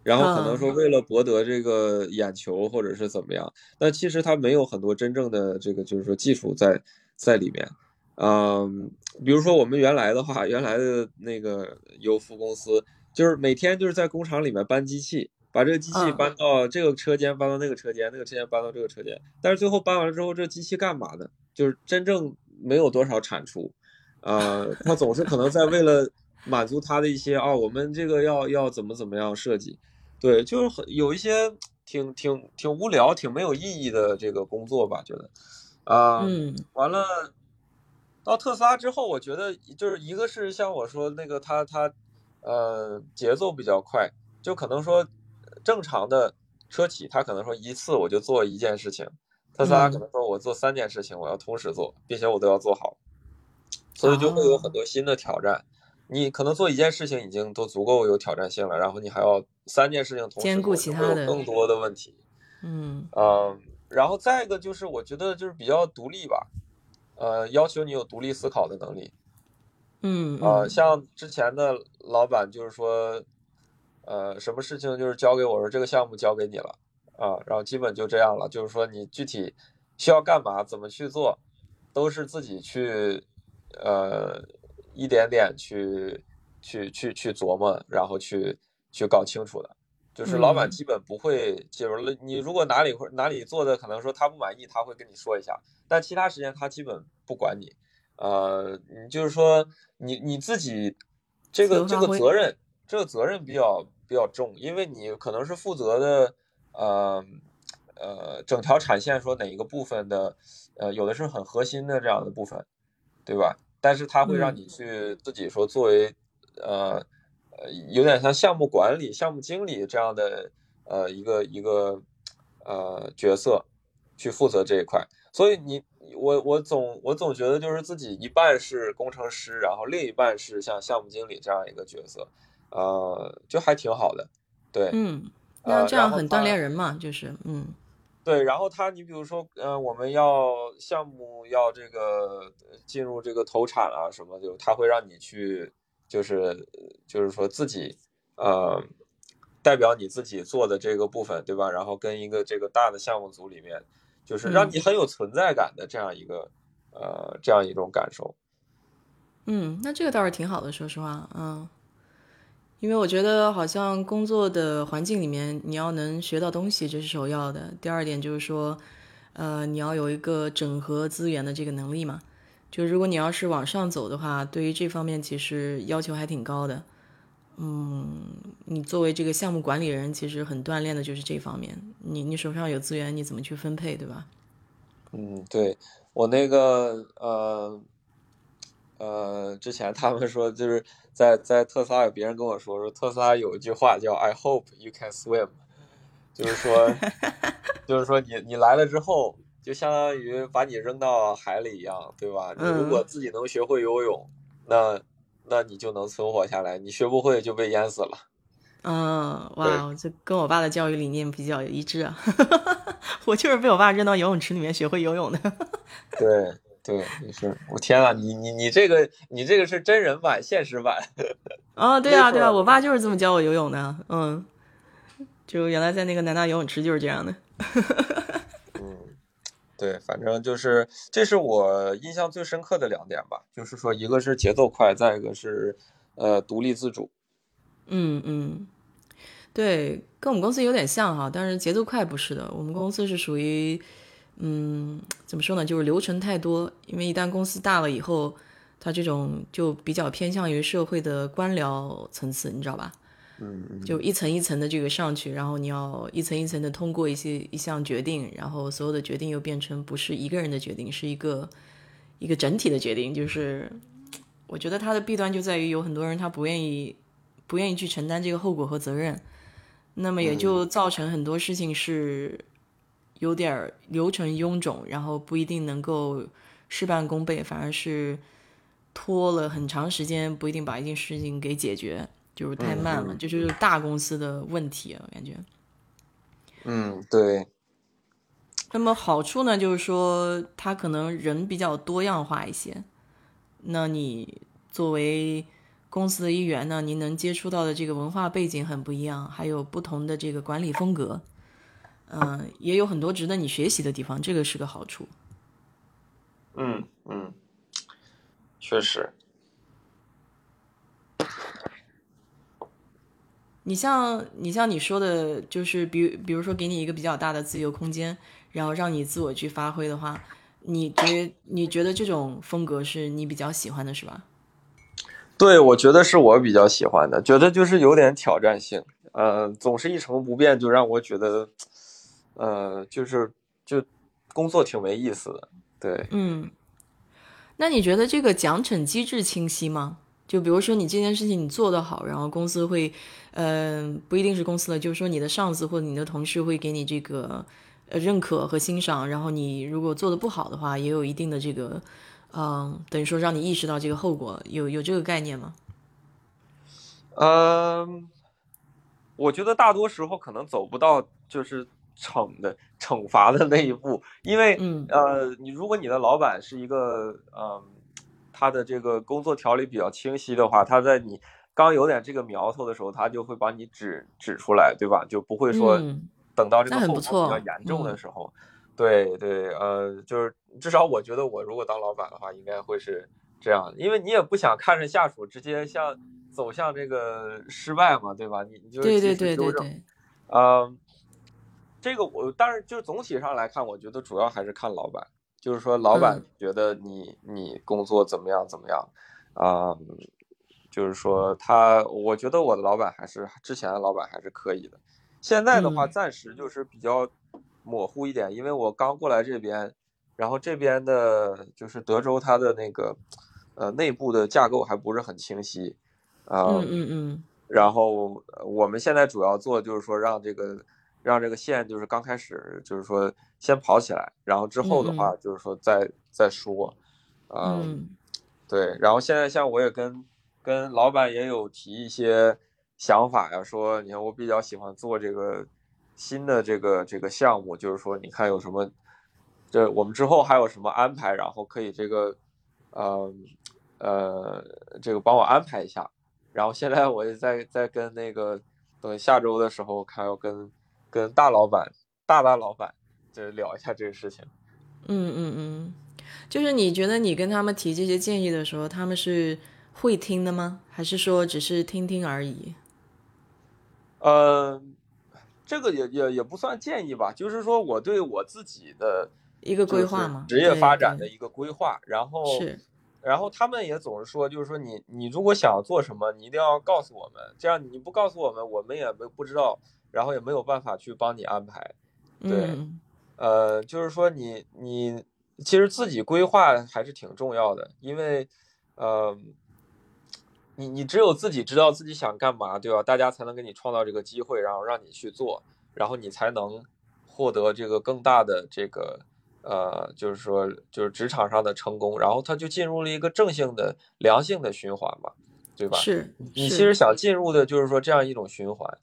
然后可能说为了博得这个眼球或者是怎么样，但其实他没有很多真正的这个就是说技术在在里面。嗯，比如说我们原来的话，原来的那个油服公司，就是每天就是在工厂里面搬机器，把这个机器搬到这个车间，搬到那个车间，那个车间搬到这个车间。但是最后搬完了之后，这机器干嘛呢？就是真正没有多少产出。呃，他总是可能在为了满足他的一些啊，我们这个要要怎么怎么样设计，对，就是很有一些挺挺挺无聊、挺没有意义的这个工作吧，觉得啊，嗯，完了。到特斯拉之后，我觉得就是一个是像我说那个，它它，呃，节奏比较快，就可能说正常的车企，它可能说一次我就做一件事情，特斯拉可能说我做三件事情，我要同时做，并且我都要做好，所以就会有很多新的挑战。你可能做一件事情已经都足够有挑战性了，然后你还要三件事情同时兼顾其他的，更多的问题。嗯嗯，然后再一个就是我觉得就是比较独立吧。呃，要求你有独立思考的能力。嗯，呃，像之前的老板就是说，呃，什么事情就是交给我说这个项目交给你了啊，然后基本就这样了，就是说你具体需要干嘛，怎么去做，都是自己去呃一点点去去去去琢磨，然后去去搞清楚的。就是老板基本不会介入了。你如果哪里会哪里做的可能说他不满意，他会跟你说一下。但其他时间他基本不管你。呃，你就是说你你自己这个这个责任，这个责任比较比较重，因为你可能是负责的呃呃整条产线说哪一个部分的呃有的是很核心的这样的部分，对吧？但是他会让你去自己说作为呃。呃，有点像项目管理、项目经理这样的呃一个一个呃角色去负责这一块，所以你我我总我总觉得就是自己一半是工程师，然后另一半是像项目经理这样一个角色，呃，就还挺好的，对，嗯，那这样很锻炼人嘛，就是嗯，对，然后他你比如说呃，我们要项目要这个进入这个投产啊什么，就他会让你去。就是就是说自己，呃，代表你自己做的这个部分，对吧？然后跟一个这个大的项目组里面，就是让你很有存在感的这样一个，呃，这样一种感受。嗯，那这个倒是挺好的，说实话，嗯，因为我觉得好像工作的环境里面，你要能学到东西，这是首要的。第二点就是说，呃，你要有一个整合资源的这个能力嘛。就如果你要是往上走的话，对于这方面其实要求还挺高的。嗯，你作为这个项目管理人，其实很锻炼的就是这方面。你你手上有资源，你怎么去分配，对吧？嗯，对我那个呃呃，之前他们说就是在在特斯拉有别人跟我说说特斯拉有一句话叫 "I hope you can swim"，就是说 (laughs) 就是说你你来了之后。就相当于把你扔到海里一样，对吧？你如果自己能学会游泳，那那你就能存活下来。你学不会就被淹死了。嗯，哇，这跟我爸的教育理念比较一致啊。(laughs) 我就是被我爸扔到游泳池里面学会游泳的。对对，没事。我天啊，你你你这个你这个是真人版、现实版。哦，对啊对啊，我爸就是这么教我游泳的。嗯，就原来在那个南大游泳池就是这样的。对，反正就是这是我印象最深刻的两点吧，就是说一个是节奏快，再一个是呃独立自主。嗯嗯，对，跟我们公司有点像哈，但是节奏快不是的，我们公司是属于嗯怎么说呢，就是流程太多，因为一旦公司大了以后，他这种就比较偏向于社会的官僚层次，你知道吧？嗯就一层一层的这个上去，然后你要一层一层的通过一些一项决定，然后所有的决定又变成不是一个人的决定，是一个一个整体的决定。就是我觉得它的弊端就在于有很多人他不愿意不愿意去承担这个后果和责任，那么也就造成很多事情是有点流程臃肿，然后不一定能够事半功倍，反而是拖了很长时间，不一定把一件事情给解决。就是太慢了，这就是大公司的问题，我感觉。嗯，对。那么好处呢，就是说他可能人比较多样化一些。那你作为公司的一员呢，你能接触到的这个文化背景很不一样，还有不同的这个管理风格，嗯，也有很多值得你学习的地方，这个是个好处。嗯嗯，确实。你像你像你说的，就是比比如说给你一个比较大的自由空间，然后让你自我去发挥的话，你觉你觉得这种风格是你比较喜欢的，是吧？对，我觉得是我比较喜欢的，觉得就是有点挑战性，呃，总是一成不变，就让我觉得，呃，就是就工作挺没意思的。对，嗯，那你觉得这个奖惩机制清晰吗？就比如说你这件事情你做得好，然后公司会，嗯，不一定是公司的，就是说你的上司或者你的同事会给你这个呃认可和欣赏，然后你如果做的不好的话，也有一定的这个，嗯，等于说让你意识到这个后果，有有这个概念吗？嗯，我觉得大多时候可能走不到就是惩的惩罚的那一步，因为嗯呃，你如果你的老板是一个嗯。他的这个工作条理比较清晰的话，他在你刚有点这个苗头的时候，他就会把你指指出来，对吧？就不会说等到这个后果比较严重的时候，对对，呃，就是至少我觉得我如果当老板的话，应该会是这样，因为你也不想看着下属直接向走向这个失败嘛，对吧？你你就及时纠正，嗯，这个我但是就是总体上来看，我觉得主要还是看老板。就是说，老板觉得你你工作怎么样怎么样，啊，就是说他，我觉得我的老板还是之前的老板还是可以的，现在的话暂时就是比较模糊一点，因为我刚过来这边，然后这边的就是德州它的那个呃内部的架构还不是很清晰，啊，嗯嗯嗯，然后我们现在主要做就是说让这个。让这个线就是刚开始就是说先跑起来，然后之后的话就是说再再说，嗯，对。然后现在像我也跟跟老板也有提一些想法呀，说你看我比较喜欢做这个新的这个这个项目，就是说你看有什么，这我们之后还有什么安排，然后可以这个，呃呃，这个帮我安排一下。然后现在我也在在跟那个等下周的时候还要跟。跟大老板、大大老板，就是聊一下这个事情。嗯嗯嗯，就是你觉得你跟他们提这些建议的时候，他们是会听的吗？还是说只是听听而已？呃，这个也也也不算建议吧，就是说我对我自己的一个规划嘛，职业发展的一个规划。然后是，然后他们也总是说，就是说你你如果想做什么，你一定要告诉我们，这样你不告诉我们，我们也不不知道。然后也没有办法去帮你安排，对，呃，就是说你你其实自己规划还是挺重要的，因为，呃，你你只有自己知道自己想干嘛，对吧？大家才能给你创造这个机会，然后让你去做，然后你才能获得这个更大的这个，呃，就是说就是职场上的成功，然后他就进入了一个正性的良性的循环嘛，对吧？是你其实想进入的就是说这样一种循环。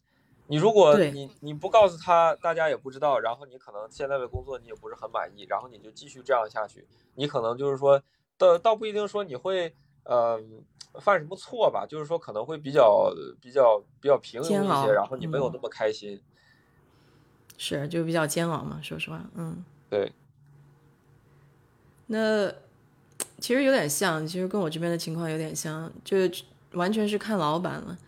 你如果你你不告诉他，大家也不知道，然后你可能现在的工作你也不是很满意，然后你就继续这样下去，你可能就是说，倒倒不一定说你会呃犯什么错吧，就是说可能会比较比较比较平庸一些，然后你没有那么开心。是，就比较煎熬嘛，说实话，嗯，对。那其实有点像，其实跟我这边的情况有点像，就完全是看老板了。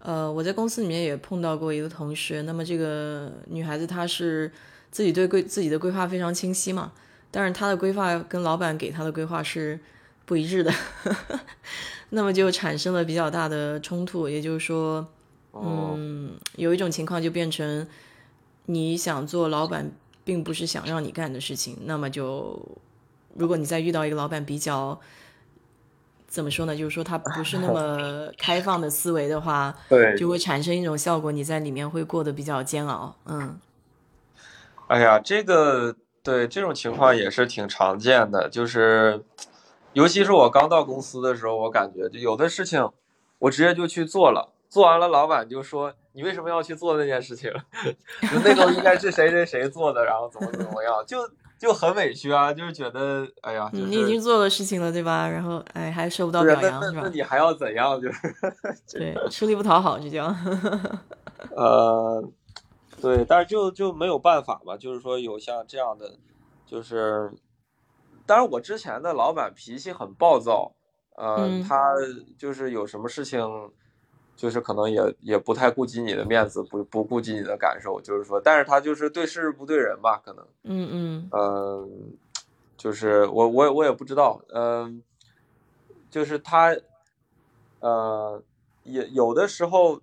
呃，我在公司里面也碰到过一个同事，那么这个女孩子她是自己对规自己的规划非常清晰嘛，但是她的规划跟老板给她的规划是不一致的，(laughs) 那么就产生了比较大的冲突。也就是说，嗯，有一种情况就变成你想做老板，并不是想让你干的事情。那么就，如果你再遇到一个老板比较怎么说呢？就是说他不是那 (laughs) 么开放的思维的话，(laughs) 对，就会产生一种效果，你在里面会过得比较煎熬。嗯，哎呀，这个对这种情况也是挺常见的，就是。尤其是我刚到公司的时候，我感觉就有的事情，我直接就去做了，做完了，老板就说你为什么要去做那件事情？(laughs) 就那都应该是谁谁谁做的，然后怎么怎么样，就就很委屈啊，就是觉得哎呀，你已经做了事情了，对吧？然后哎，还收不到表扬，是吧？那你还要怎样？就是对，吃力不讨好，这叫。呃，对，但是就就没有办法嘛，就是说有像这样的，就是。当然，我之前的老板脾气很暴躁，呃，他就是有什么事情，就是可能也也不太顾及你的面子，不不顾及你的感受，就是说，但是他就是对事不对人吧，可能，嗯嗯，嗯，就是我我我也不知道，嗯，就是他，呃，也有的时候，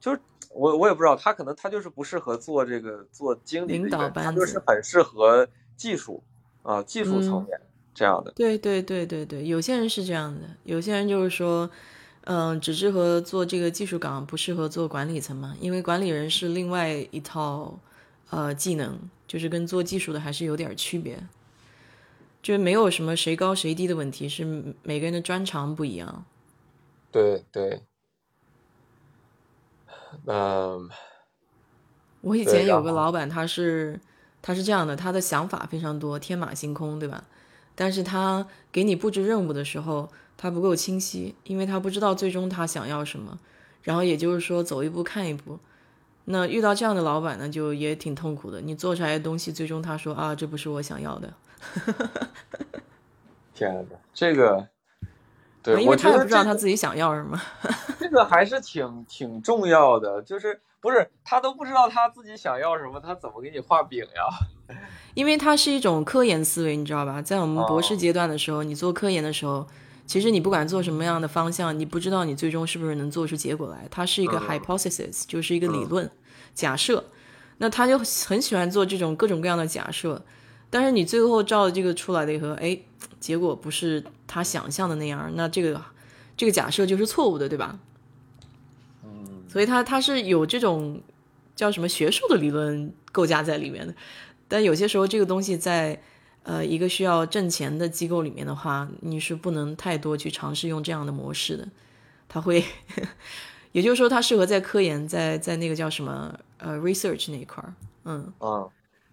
就是我我也不知道，他可能他就是不适合做这个做经理，领导班他，就是很适合技术。啊，技术层面这样的，对对对对对，有些人是这样的，有些人就是说，嗯，只适合做这个技术岗，不适合做管理层嘛，因为管理人是另外一套呃技能，就是跟做技术的还是有点区别，就没有什么谁高谁低的问题，是每个人的专长不一样。对对，嗯，我以前有个老板，他是。他是这样的，他的想法非常多，天马行空，对吧？但是他给你布置任务的时候，他不够清晰，因为他不知道最终他想要什么。然后也就是说，走一步看一步。那遇到这样的老板呢，就也挺痛苦的。你做出来的东西，最终他说啊，这不是我想要的。(laughs) 天哪，这个，对，因为他也不知道他自己想要什么。(laughs) 这个还是挺挺重要的，就是。不是他都不知道他自己想要什么，他怎么给你画饼呀？因为它是一种科研思维，你知道吧？在我们博士阶段的时候，你做科研的时候，其实你不管做什么样的方向，你不知道你最终是不是能做出结果来。它是一个 hypothesis，就是一个理论假设。那他就很喜欢做这种各种各样的假设，但是你最后照这个出来的以后，哎，结果不是他想象的那样，那这个这个假设就是错误的，对吧？所以他他是有这种叫什么学术的理论构架在里面的，但有些时候这个东西在呃一个需要挣钱的机构里面的话，你是不能太多去尝试用这样的模式的。他会，(laughs) 也就是说，它适合在科研，在在那个叫什么呃 research 那一块儿，嗯啊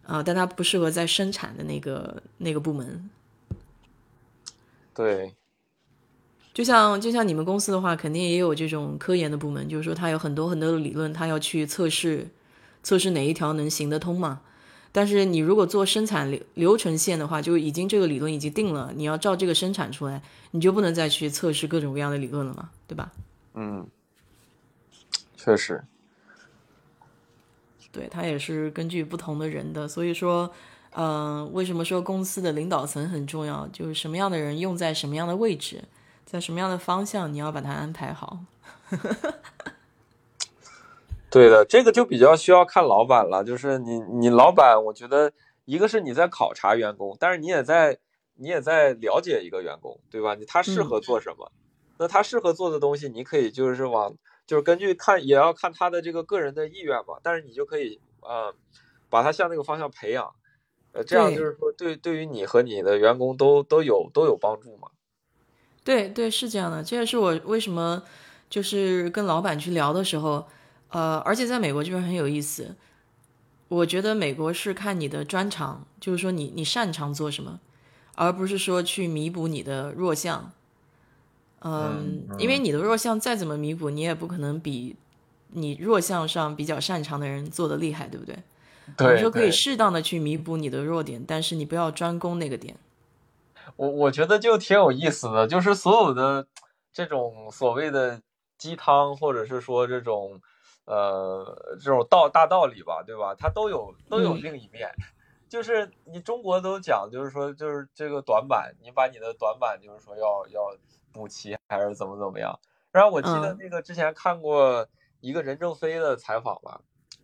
啊，但它不适合在生产的那个那个部门。对。就像就像你们公司的话，肯定也有这种科研的部门，就是说它有很多很多的理论，它要去测试，测试哪一条能行得通嘛。但是你如果做生产流流程线的话，就已经这个理论已经定了，你要照这个生产出来，你就不能再去测试各种各样的理论了嘛，对吧？嗯，确实。对他也是根据不同的人的，所以说，嗯，为什么说公司的领导层很重要？就是什么样的人用在什么样的位置。在什么样的方向，你要把它安排好。(laughs) 对的，这个就比较需要看老板了。就是你，你老板，我觉得一个是你在考察员工，但是你也在，你也在了解一个员工，对吧？你他适合做什么？那他适合做的东西，你可以就是往，就是根据看，也要看他的这个个人的意愿嘛。但是你就可以，呃，把他向那个方向培养，呃，这样就是说，对，对于你和你的员工都都有都有帮助嘛。对对是这样的，这也是我为什么就是跟老板去聊的时候，呃，而且在美国这边很有意思。我觉得美国是看你的专长，就是说你你擅长做什么，而不是说去弥补你的弱项。嗯，因为你的弱项再怎么弥补，你也不可能比你弱项上比较擅长的人做的厉害，对不对？对，你说可以适当的去弥补你的弱点，但是你不要专攻那个点。我我觉得就挺有意思的，就是所有的这种所谓的鸡汤，或者是说这种呃这种道大道理吧，对吧？它都有都有另一面。就是你中国都讲，就是说就是这个短板，你把你的短板就是说要要补齐，还是怎么怎么样？然后我记得那个之前看过一个任正非的采访吧，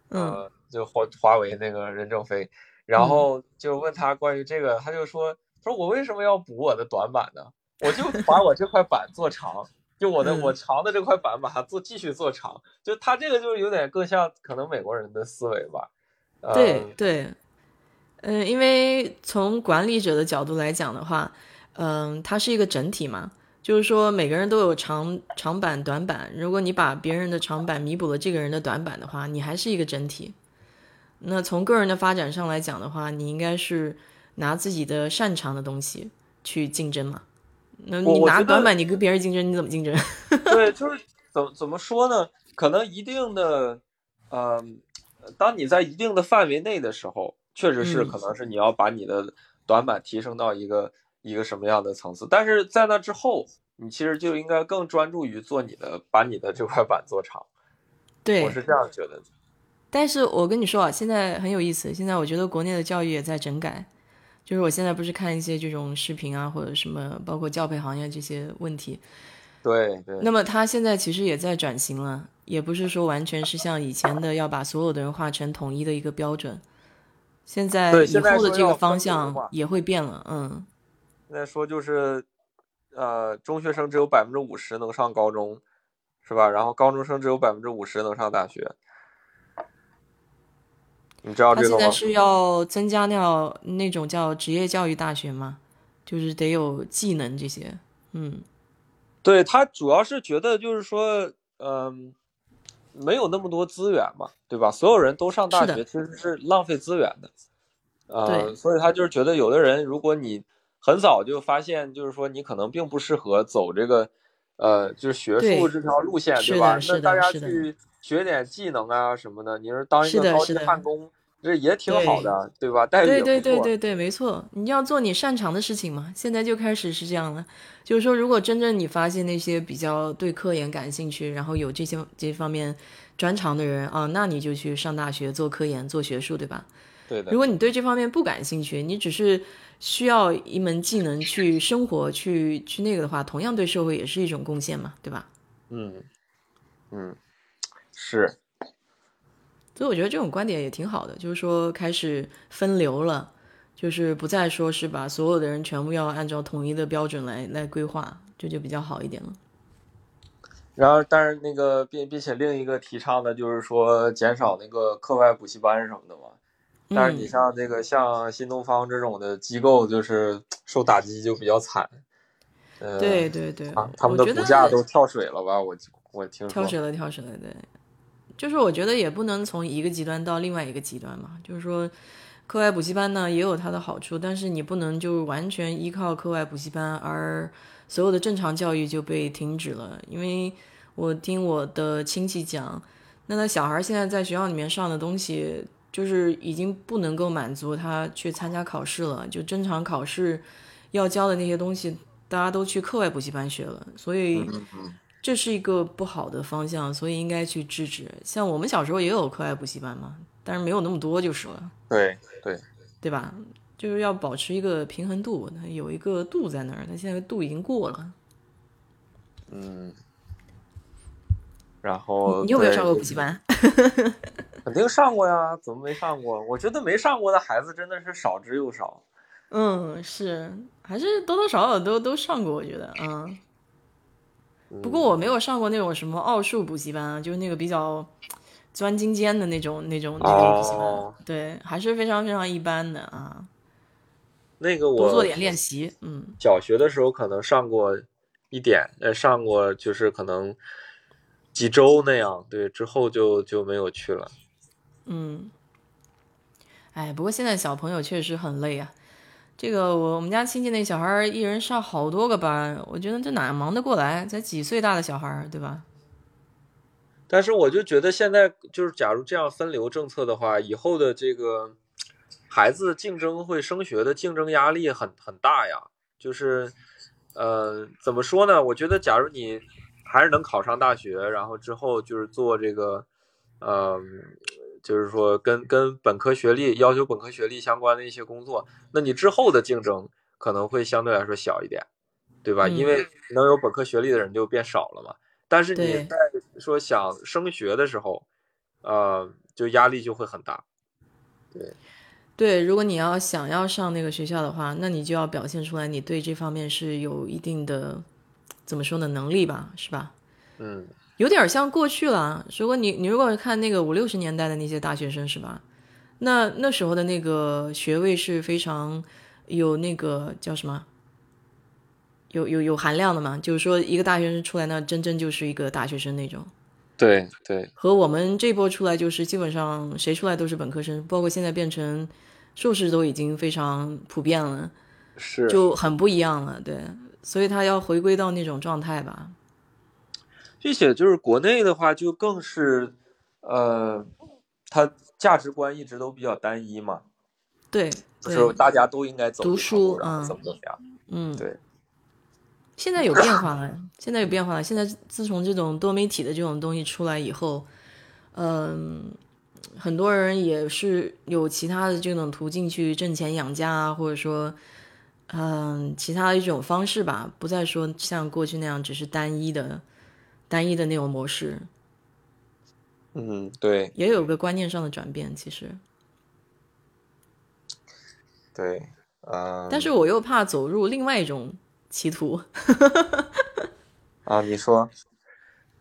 嗯，就华华为那个任正非，然后就问他关于这个，他就说说我为什么要补我的短板呢？我就把我这块板做长。就我的我长的这块板把它做继续做长，就他这个就是有点更像可能美国人的思维吧。对对，嗯，因为从管理者的角度来讲的话，嗯，它是一个整体嘛，就是说每个人都有长长板短板，如果你把别人的长板弥补了这个人的短板的话，你还是一个整体。那从个人的发展上来讲的话，你应该是拿自己的擅长的东西去竞争嘛。那你拿短板，你跟别人竞争，你怎么竞争？(laughs) 对，就是怎怎么说呢？可能一定的，呃，当你在一定的范围内的时候，确实是可能是你要把你的短板提升到一个一个什么样的层次。但是在那之后，你其实就应该更专注于做你的，把你的这块板做长。(laughs) 对，我是这样觉得。但是我跟你说啊，现在很有意思。现在我觉得国内的教育也在整改。就是我现在不是看一些这种视频啊，或者什么，包括教培行业这些问题。对对。那么他现在其实也在转型了，也不是说完全是像以前的要把所有的人划成统一的一个标准。现在以后的这个方向也会变了，嗯。现在说就是，呃，中学生只有百分之五十能上高中，是吧？然后高中生只有百分之五十能上大学。你知道这个吗？他现在是要增加那那种叫职业教育大学吗？就是得有技能这些。嗯，对他主要是觉得就是说，嗯，没有那么多资源嘛，对吧？所有人都上大学其实是浪费资源的。呃，所以他就是觉得有的人，如果你很早就发现，就是说你可能并不适合走这个，呃，就是学术这条路线，对吧？那大家去。学点技能啊什么的，你说当一个高级焊工，这也挺好的，对吧？待遇对对对对对，没错，你要做你擅长的事情嘛。现在就开始是这样了，就是说，如果真正你发现那些比较对科研感兴趣，然后有这些这方面专长的人啊，那你就去上大学做科研、做学术，对吧？对的。如果你对这方面不感兴趣，你只是需要一门技能去生活、去去那个的话，同样对社会也是一种贡献嘛，对吧？嗯嗯。是，所以我觉得这种观点也挺好的，就是说开始分流了，就是不再说是把所有的人全部要按照统一的标准来来规划，这就比较好一点了。然后，但是那个并并且另一个提倡的就是说减少那个课外补习班什么的嘛。但是你像这个像新东方这种的机构，就是受打击就比较惨。呃，对对对，他们的股价都跳水了吧？我我听跳水了，跳水了，对。就是我觉得也不能从一个极端到另外一个极端嘛。就是说，课外补习班呢也有它的好处，但是你不能就完全依靠课外补习班，而所有的正常教育就被停止了。因为我听我的亲戚讲，那他小孩现在在学校里面上的东西，就是已经不能够满足他去参加考试了。就正常考试要教的那些东西，大家都去课外补习班学了，所以。这是一个不好的方向，所以应该去制止。像我们小时候也有课外补习班嘛，但是没有那么多就是了。对对对吧？就是要保持一个平衡度，它有一个度在那儿，它现在度已经过了。嗯。然后你有没有上过补习班？(laughs) 肯定上过呀，怎么没上过？我觉得没上过的孩子真的是少之又少。嗯，是，还是多多少少都都上过，我觉得，嗯。不过我没有上过那种什么奥数补习班啊，就是那个比较钻精尖的那种、那种、那种补习班，对，还是非常非常一般的啊。那个我多做点练习，嗯。小学的时候可能上过一点，呃，上过就是可能几周那样，对，之后就就没有去了。嗯。哎，不过现在小朋友确实很累啊。这个我我们家亲戚那小孩一人上好多个班，我觉得这哪忙得过来？才几岁大的小孩，对吧？但是我就觉得现在就是，假如这样分流政策的话，以后的这个孩子竞争会升学的竞争压力很很大呀。就是，呃，怎么说呢？我觉得，假如你还是能考上大学，然后之后就是做这个，呃，就是说跟跟本科学历要求本科学历相关的一些工作，那你之后的竞争可能会相对来说小一点，对吧？因为能有本科学历的人就变少了嘛。但是你在说想升学的时候，呃，就压力就会很大。对，对，如果你要想要上那个学校的话，那你就要表现出来你对这方面是有一定的怎么说呢能力吧，是吧？嗯。有点像过去了。如果你你如果看那个五六十年代的那些大学生是吧？那那时候的那个学位是非常有那个叫什么？有有有含量的嘛？就是说一个大学生出来，那真正就是一个大学生那种。对对。和我们这波出来，就是基本上谁出来都是本科生，包括现在变成硕士都已经非常普遍了，是就很不一样了。对，所以他要回归到那种状态吧。并且就是国内的话，就更是，呃，它价值观一直都比较单一嘛。对，就是大家都应该走读书，嗯，怎么怎么样？嗯，对。现在有变化了，现在有变化了。现在自从这种多媒体的这种东西出来以后，嗯，很多人也是有其他的这种途径去挣钱养家啊，或者说，嗯，其他的一种方式吧，不再说像过去那样只是单一的。单一的那种模式，嗯，对，也有个观念上的转变，其实，对，嗯，但是我又怕走入另外一种歧途，啊，你说，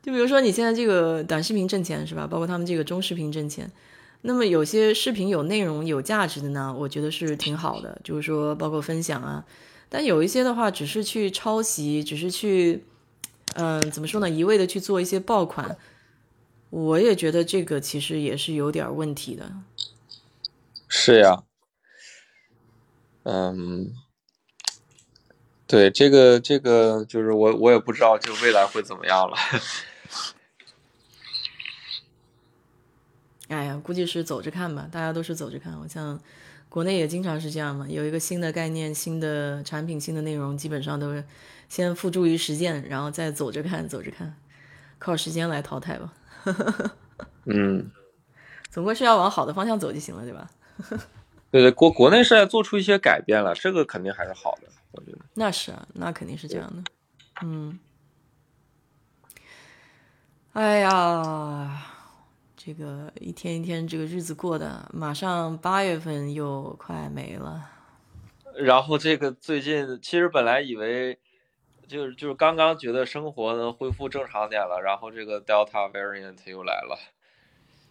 就比如说你现在这个短视频挣钱是吧？包括他们这个中视频挣钱，那么有些视频有内容、有价值的呢，我觉得是挺好的，就是说包括分享啊，但有一些的话，只是去抄袭，只是去。嗯，怎么说呢？一味的去做一些爆款，我也觉得这个其实也是有点问题的。是呀，嗯，对，这个这个就是我我也不知道，就未来会怎么样了。哎呀，估计是走着看吧，大家都是走着看。我像国内也经常是这样嘛，有一个新的概念、新的产品、新的内容，基本上都是。先付诸于实践，然后再走着看，走着看，靠时间来淘汰吧。(laughs) 嗯，总归是要往好的方向走就行了，对吧？(laughs) 对对，国国内是在做出一些改变了，这个肯定还是好的，我觉得。那是啊，那肯定是这样的。嗯。哎呀，这个一天一天这个日子过的，马上八月份又快没了。然后这个最近其实本来以为。就是就是刚刚觉得生活能恢复正常点了，然后这个 Delta variant 又来了。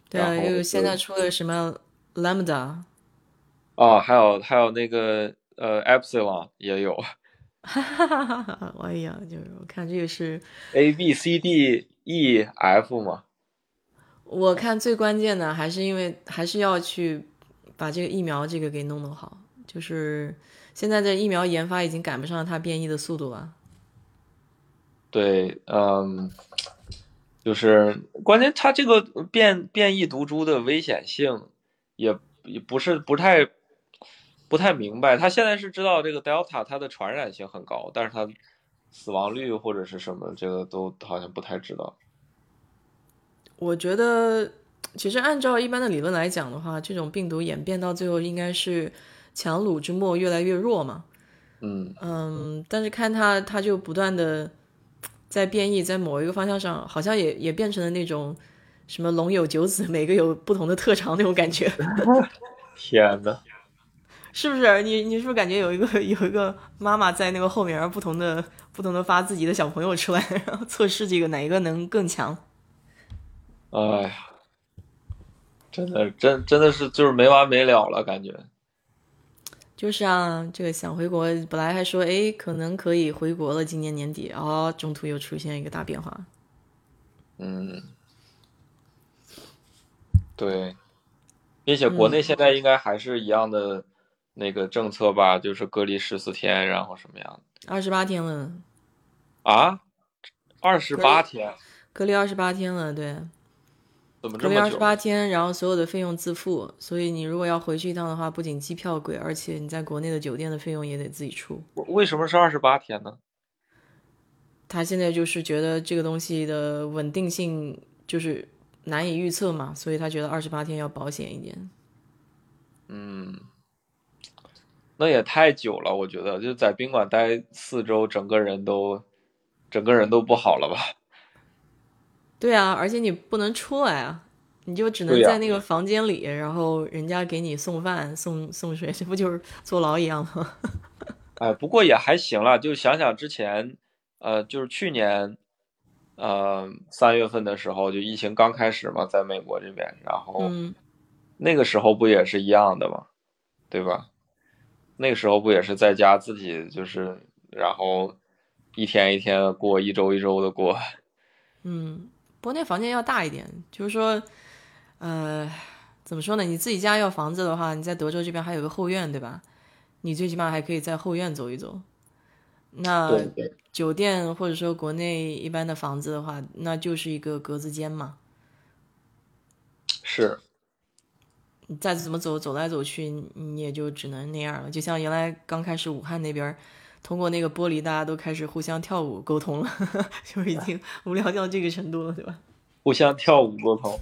对啊，又现在出了什么 Lambda？哦，还有还有那个呃 Epsilon 也有。哈哈哈哈哈！哎呀，就是我看这个是 A B C D E F 嘛。我看最关键的还是因为还是要去把这个疫苗这个给弄弄好，就是现在的疫苗研发已经赶不上它变异的速度了。对，嗯，就是关键，它这个变变异毒株的危险性也也不是不太不太明白。他现在是知道这个 Delta 它的传染性很高，但是它死亡率或者是什么，这个都好像不太知道。我觉得，其实按照一般的理论来讲的话，这种病毒演变到最后应该是强弩之末，越来越弱嘛。嗯嗯，但是看他他就不断的。在变异，在某一个方向上，好像也也变成了那种什么龙有九子，每个有不同的特长那种感觉。(laughs) 天呐，是不是？你你是不是感觉有一个有一个妈妈在那个后面，不同的不同的发自己的小朋友出来，然后测试这个哪一个能更强？哎呀，真的真真的是就是没完没了了，感觉。就是啊，这个想回国，本来还说哎，可能可以回国了，今年年底，哦，中途又出现一个大变化。嗯，对，并且国内现在应该还是一样的那个政策吧，就是隔离十四天，然后什么样的？二十八天了。啊？二十八天？隔离二十八天了，对。隔离二十八天，然后所有的费用自付，所以你如果要回去一趟的话，不仅机票贵，而且你在国内的酒店的费用也得自己出。为什么是二十八天呢？他现在就是觉得这个东西的稳定性，就是难以预测嘛，所以他觉得二十八天要保险一点。嗯，那也太久了，我觉得就在宾馆待四周，整个人都整个人都不好了吧？对啊，而且你不能出来啊，你就只能在那个房间里，然后人家给你送饭、送送水，(laughs) 这不就是坐牢一样吗？(laughs) 哎，不过也还行了，就想想之前，呃，就是去年，呃，三月份的时候，就疫情刚开始嘛，在美国这边，然后那个时候不也是一样的吗？对吧？那个时候不也是在家自己就是，然后一天一天过，一周一周的过。嗯，不过那房间要大一点，就是说，呃，怎么说呢？你自己家要房子的话，你在德州这边还有个后院，对吧？你最起码还可以在后院走一走。那酒店或者说国内一般的房子的话，那就是一个格子间嘛。是。你再怎么走，走来走去，你也就只能那样了。就像原来刚开始武汉那边，通过那个玻璃，大家都开始互相跳舞沟通了，(laughs) 就已经无聊到这个程度了，对吧？互相跳舞沟通。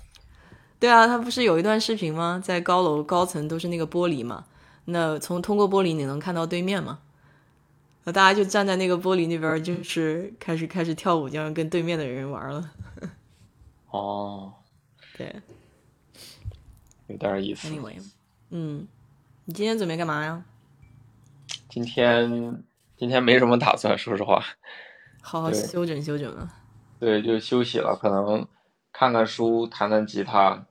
对啊，他不是有一段视频吗？在高楼高层都是那个玻璃嘛。那从通过玻璃你能看到对面吗？那大家就站在那个玻璃那边，就是开始开始跳舞，就像跟对面的人玩了。哦，对，有点意思。Anyway，嗯，你今天准备干嘛呀？今天今天没什么打算，说实话。(laughs) 好好休整休整啊。对，就休息了，可能看看书，弹弹吉他，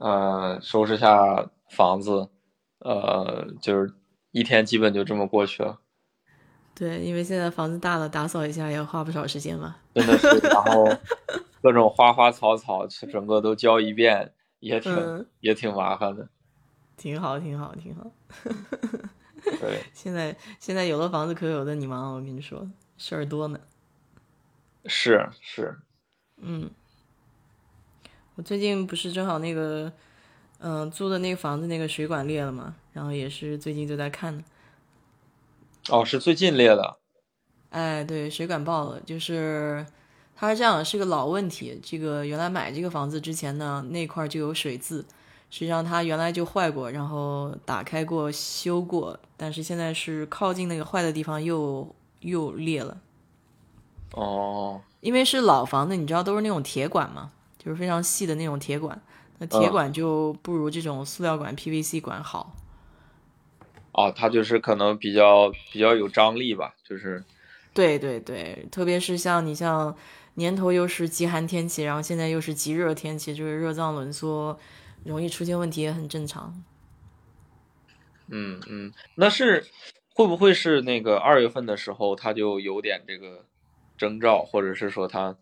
呃，收拾下房子。呃，就是一天基本就这么过去了。对，因为现在房子大了，打扫一下也要花不少时间嘛。真的是，然后 (laughs) 各种花花草草，整个都浇一遍，也挺也挺麻烦的。挺好，挺好，挺好。(laughs) 对，(laughs) 现在现在有了房子可有的你忙，我跟你说，事儿多呢。是是，嗯，我最近不是正好那个。嗯，租的那个房子那个水管裂了嘛，然后也是最近就在看呢。哦，是最近裂的。哎，对，水管爆了，就是它是这样，是个老问题。这个原来买这个房子之前呢，那块就有水渍，实际上它原来就坏过，然后打开过修过，但是现在是靠近那个坏的地方又又裂了。哦，因为是老房子，你知道都是那种铁管嘛，就是非常细的那种铁管。那铁管就不如这种塑料管 PVC 管好。哦，它就是可能比较比较有张力吧，就是。对对对，特别是像你像年头又是极寒天气，然后现在又是极热天气，就是热胀冷缩，容易出现问题也很正常。嗯嗯，那是会不会是那个二月份的时候它就有点这个征兆，或者是说它？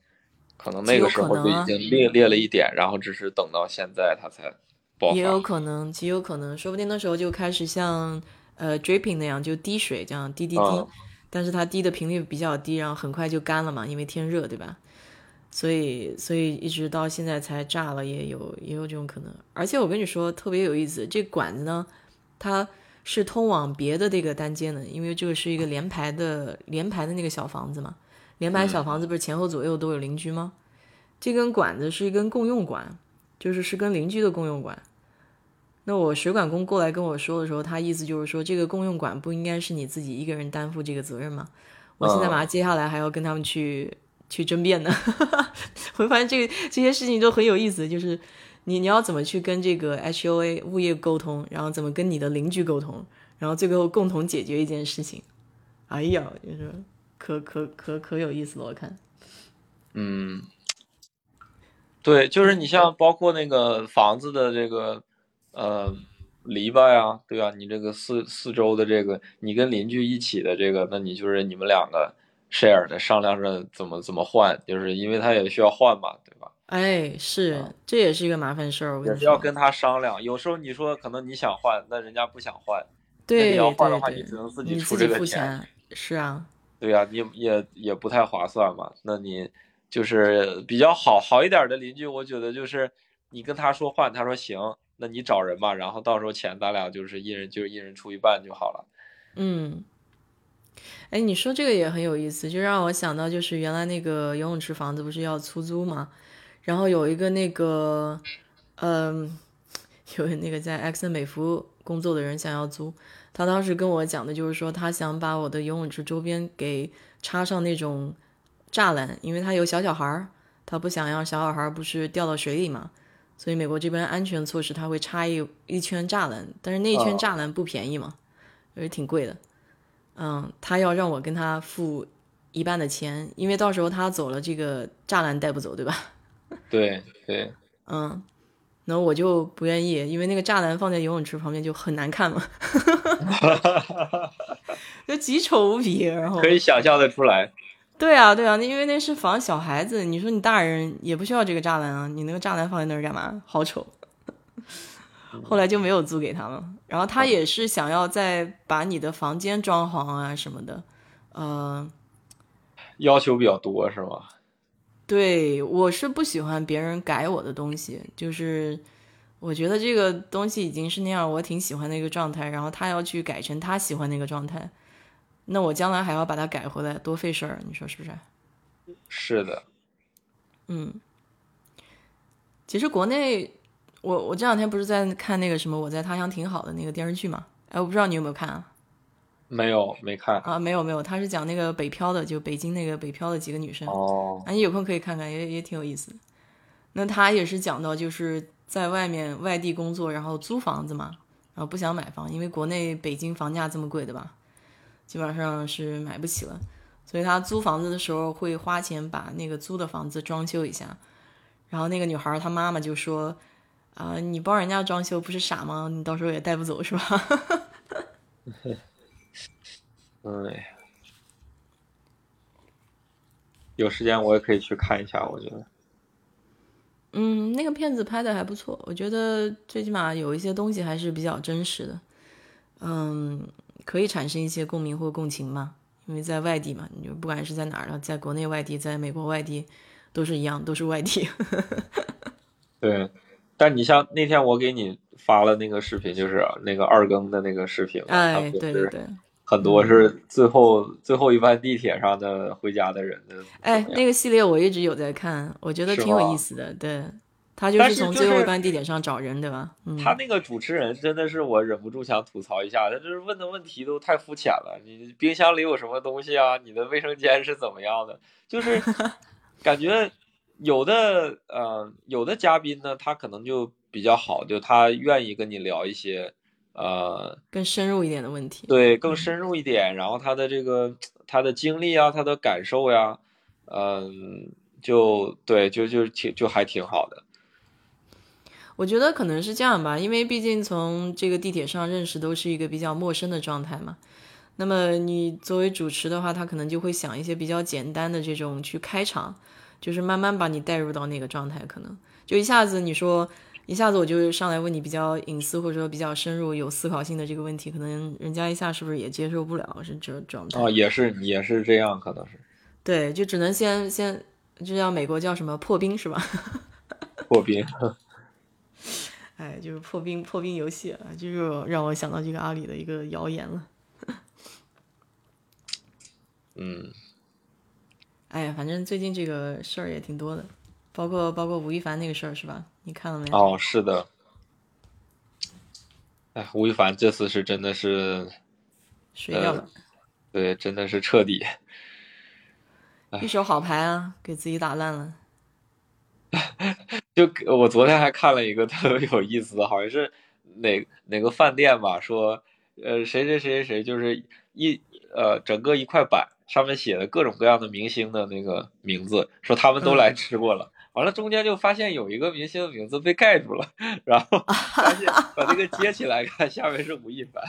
可能那个时候就已经裂裂了一点，然后只是等到现在它才爆发。也有可能，极有可能，说不定那时候就开始像呃 dripping 那样就滴水，这样滴滴滴。但是它滴的频率比较低，然后很快就干了嘛，因为天热，对吧？所以所以一直到现在才炸了，也有也有这种可能。而且我跟你说特别有意思，这管子呢，它是通往别的这个单间的，因为这个是一个连排的连排的那个小房子嘛。连排小房子不是前后左右都有邻居吗？这根管子是一根共用管，就是是跟邻居的共用管。那我水管工过来跟我说的时候，他意思就是说，这个共用管不应该是你自己一个人担负这个责任吗？我现在马上接下来还要跟他们去去争辩呢。(laughs) 我发现这个这些事情都很有意思，就是你你要怎么去跟这个 HOA 物业沟通，然后怎么跟你的邻居沟通，然后最后共同解决一件事情。哎呀，就是。可可可可有意思了，我看。嗯，对，就是你像包括那个房子的这个呃篱笆呀，对吧？你这个四四周的这个，你跟邻居一起的这个，那你就是你们两个 share 的，商量着怎么怎么换，就是因为他也需要换嘛，对吧？哎，是，这也是一个麻烦事儿，也是要跟他商量。有时候你说可能你想换，那人家不想换，对，你要换的话，你只能自己出这个钱。是啊。对呀，你也也不太划算嘛。那你就是比较好好一点的邻居，我觉得就是你跟他说换，他说行，那你找人吧，然后到时候钱咱俩就是一人就一人出一半就好了。嗯，哎，你说这个也很有意思，就让我想到就是原来那个游泳池房子不是要出租吗？然后有一个那个，嗯，(laughs) 有那个在埃克森美孚工作的人想要租，他当时跟我讲的就是说，他想把我的游泳池周边给插上那种栅栏，因为他有小小孩儿，他不想让小小孩儿不是掉到水里嘛，所以美国这边安全措施他会插一一圈栅栏，但是那一圈栅栏不便宜嘛，也挺贵的。嗯，他要让我跟他付一半的钱，因为到时候他走了，这个栅栏带不走，对吧？(laughs) 对对，嗯，然后我就不愿意，因为那个栅栏放在游泳池旁边就很难看嘛，(laughs) 就极丑无比。然后可以想象的出来。对啊，对啊，那因为那是防小孩子，你说你大人也不需要这个栅栏啊，你那个栅栏放在那儿干嘛？好丑。后来就没有租给他了。然后他也是想要再把你的房间装潢啊什么的，呃，要求比较多是吗？对，我是不喜欢别人改我的东西，就是我觉得这个东西已经是那样，我挺喜欢的一个状态，然后他要去改成他喜欢那个状态，那我将来还要把它改回来，多费事儿，你说是不是？是的，嗯，其实国内，我我这两天不是在看那个什么《我在他乡挺好的》那个电视剧嘛？哎，我不知道你有没有看啊？没有，没看啊，没有没有，他是讲那个北漂的，就北京那个北漂的几个女生。哦，啊，你有空可以看看，也也挺有意思的。那他也是讲到，就是在外面外地工作，然后租房子嘛，然后不想买房，因为国内北京房价这么贵的吧，基本上是买不起了。所以他租房子的时候会花钱把那个租的房子装修一下。然后那个女孩她妈妈就说：“啊，你帮人家装修不是傻吗？你到时候也带不走是吧？” (laughs) 哎，有时间我也可以去看一下，我觉得。嗯，那个片子拍的还不错，我觉得最起码有一些东西还是比较真实的，嗯，可以产生一些共鸣或共情嘛。因为在外地嘛，你就不管是在哪儿了，在国内外地，在美国外地，都是一样，都是外地。(laughs) 对，但你像那天我给你发了那个视频，就是那个二更的那个视频，哎，对对对。很多是最后最后一班地铁上的回家的人的。哎，那个系列我一直有在看，我觉得挺有意思的。对，他就是从最后一班地铁上找人，对吧？他那个主持人真的是我忍不住想吐槽一下，他就是问的问题都太肤浅了。你冰箱里有什么东西啊？你的卫生间是怎么样的？就是 (laughs) 感觉有的呃有的嘉宾呢，他可能就比较好，就他愿意跟你聊一些。呃，更深入一点的问题，对，更深入一点，然后他的这个他的经历啊，他的感受呀，嗯，就对，就就挺就还挺好的。我觉得可能是这样吧，因为毕竟从这个地铁上认识都是一个比较陌生的状态嘛。那么你作为主持的话，他可能就会想一些比较简单的这种去开场，就是慢慢把你带入到那个状态，可能就一下子你说。一下子我就上来问你比较隐私或者说比较深入有思考性的这个问题，可能人家一下是不是也接受不了是这状态？哦，也是也是这样，可能是。对，就只能先先，就像美国叫什么破冰是吧？(laughs) 破冰。哎，就是破冰破冰游戏啊，就是让我想到这个阿里的一个谣言了。(laughs) 嗯。哎呀，反正最近这个事儿也挺多的。包括包括吴亦凡那个事儿是吧？你看了没？哦，是的。哎，吴亦凡这次是真的是水掉了，对，真的是彻底。一手好牌啊，给自己打烂了。(laughs) 就我昨天还看了一个特别有意思的，好像是哪哪个饭店吧，说呃谁谁谁谁谁就是一呃整个一块板上面写的各种各样的明星的那个名字，说他们都来吃过了。完了，中间就发现有一个明星的名字被盖住了，然后发现 (laughs) 把这个接起来看，下面是吴亦凡。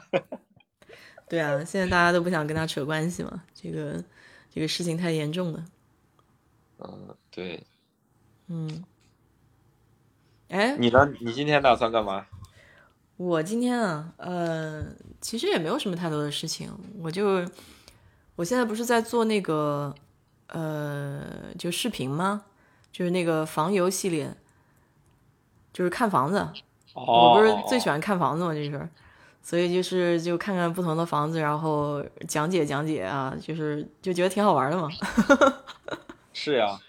(laughs) 对啊，现在大家都不想跟他扯关系嘛，这个这个事情太严重了。嗯，对。嗯。哎，你呢？你今天打算干嘛？我今天啊，呃，其实也没有什么太多的事情，我就我现在不是在做那个呃，就视频吗？就是那个房游系列，就是看房子。我不是最喜欢看房子嘛，就是，所以就是就看看不同的房子，然后讲解讲解啊，就是就觉得挺好玩的嘛。(laughs) 是呀，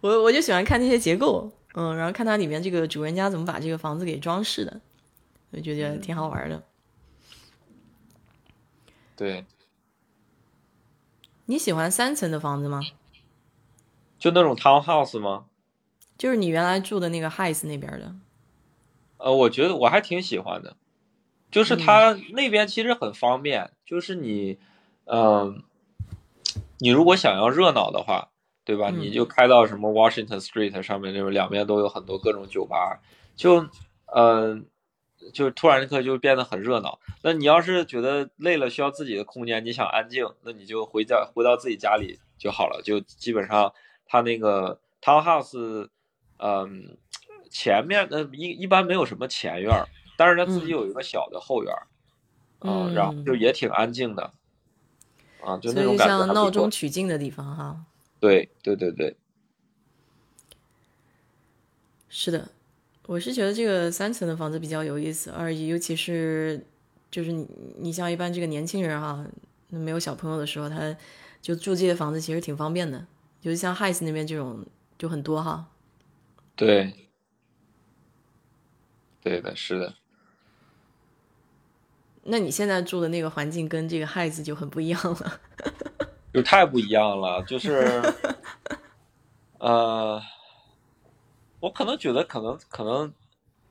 我我就喜欢看那些结构，嗯，然后看它里面这个主人家怎么把这个房子给装饰的，我觉得挺好玩的。对，你喜欢三层的房子吗？就那种 townhouse 吗？就是你原来住的那个 Heights 那边的。呃，我觉得我还挺喜欢的，就是它那边其实很方便，就是你，嗯，你如果想要热闹的话，对吧？你就开到什么 Washington Street 上面，就是两边都有很多各种酒吧，就，嗯，就突然一刻就变得很热闹。那你要是觉得累了，需要自己的空间，你想安静，那你就回家回到自己家里就好了。就基本上它那个 townhouse，嗯。前面的一一般没有什么前院，但是他自己有一个小的后院，嗯，然后就也挺安静的，啊，就那种感觉像闹中取静的地方哈。对对对对，是的，我是觉得这个三层的房子比较有意思，而尤其是就是你你像一般这个年轻人哈，没有小朋友的时候，他就住这些房子其实挺方便的，尤其像 Heights 那边这种就很多哈。对。对的，是的。那你现在住的那个环境跟这个 h i s 就很不一样了，(laughs) 就太不一样了。就是，(laughs) 呃，我可能觉得，可能可能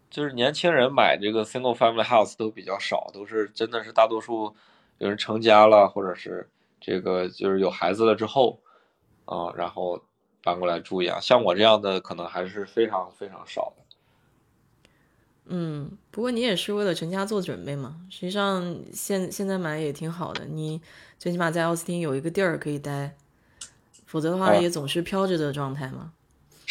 就是年轻人买这个 single family house 都比较少，都是真的是大多数有人成家了，或者是这个就是有孩子了之后啊，然后搬过来住一样。像我这样的，可能还是非常非常少的。嗯，不过你也是为了成家做准备嘛。实际上，现现在买也挺好的，你最起码在奥斯汀有一个地儿可以待，否则的话也总是飘着的状态嘛。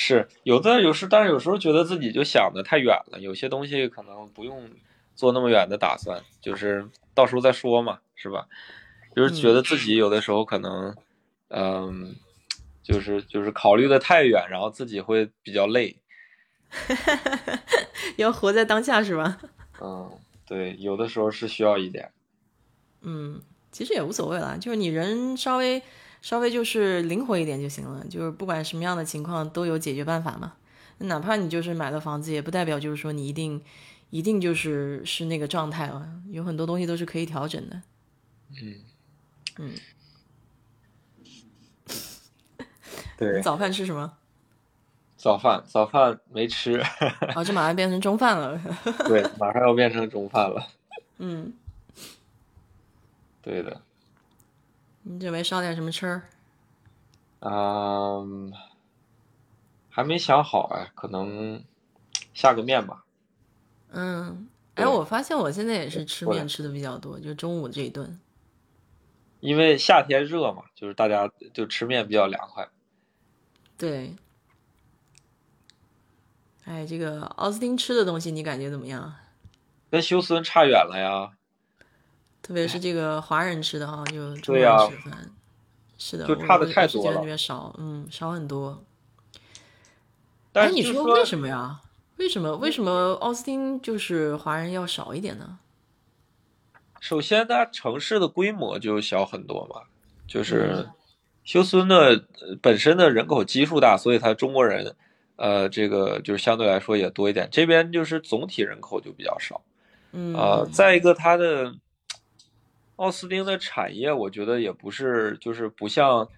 是有的，有时但是有时候觉得自己就想的太远了，有些东西可能不用做那么远的打算，就是到时候再说嘛，是吧？就是觉得自己有的时候可能，嗯，就是就是考虑的太远，然后自己会比较累。(laughs) 要活在当下是吧？(laughs) 嗯，对，有的时候是需要一点。嗯，其实也无所谓啦，就是你人稍微稍微就是灵活一点就行了，就是不管什么样的情况都有解决办法嘛。哪怕你就是买了房子，也不代表就是说你一定一定就是是那个状态了，有很多东西都是可以调整的。嗯嗯，对。早饭吃什么？早饭，早饭没吃。(laughs) 哦，这马上变成中饭了。(laughs) 对，马上要变成中饭了。嗯，对的。你准备烧点什么吃？嗯，还没想好哎，可能下个面吧。嗯，哎，我发现我现在也是吃面吃的比较多，就中午这一顿。因为夏天热嘛，就是大家就吃面比较凉快。对。哎，这个奥斯汀吃的东西你感觉怎么样？跟休斯顿差远了呀。特别是这个华人吃的哈，就中国人吃饭，是的，就差的太多了。觉得那边少，嗯，少很多。哎，你说为什么呀？为什么为什么奥斯汀就是华人要少一点呢？首先，它城市的规模就小很多嘛，就是休斯顿的本身的人口基数大，所以它中国人。呃，这个就是相对来说也多一点，这边就是总体人口就比较少，嗯，啊，再一个它的奥斯汀的产业，我觉得也不是就是不像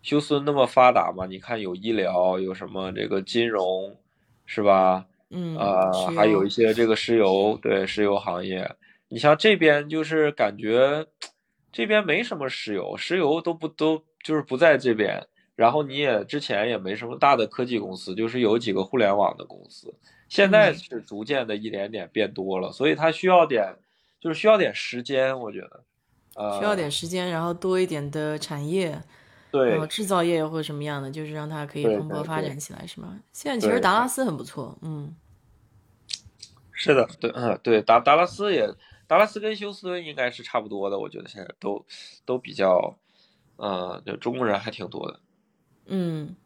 休斯顿那么发达嘛。你看有医疗，有什么这个金融，是吧？嗯，啊，还有一些这个石油，对，石油行业。你像这边就是感觉这边没什么石油，石油都不都就是不在这边。然后你也之前也没什么大的科技公司，就是有几个互联网的公司，现在是逐渐的一点点变多了，所以它需要点，就是需要点时间，我觉得，呃，需要点时间，然后多一点的产业，对，制造业或者什么样的，就是让它可以蓬勃发展起来，是吗？现在其实达拉斯很不错，嗯，是的，对，嗯，对，达达拉斯也，达拉斯跟休斯顿应该是差不多的，我觉得现在都都比较，呃，就中国人还挺多的。嗯，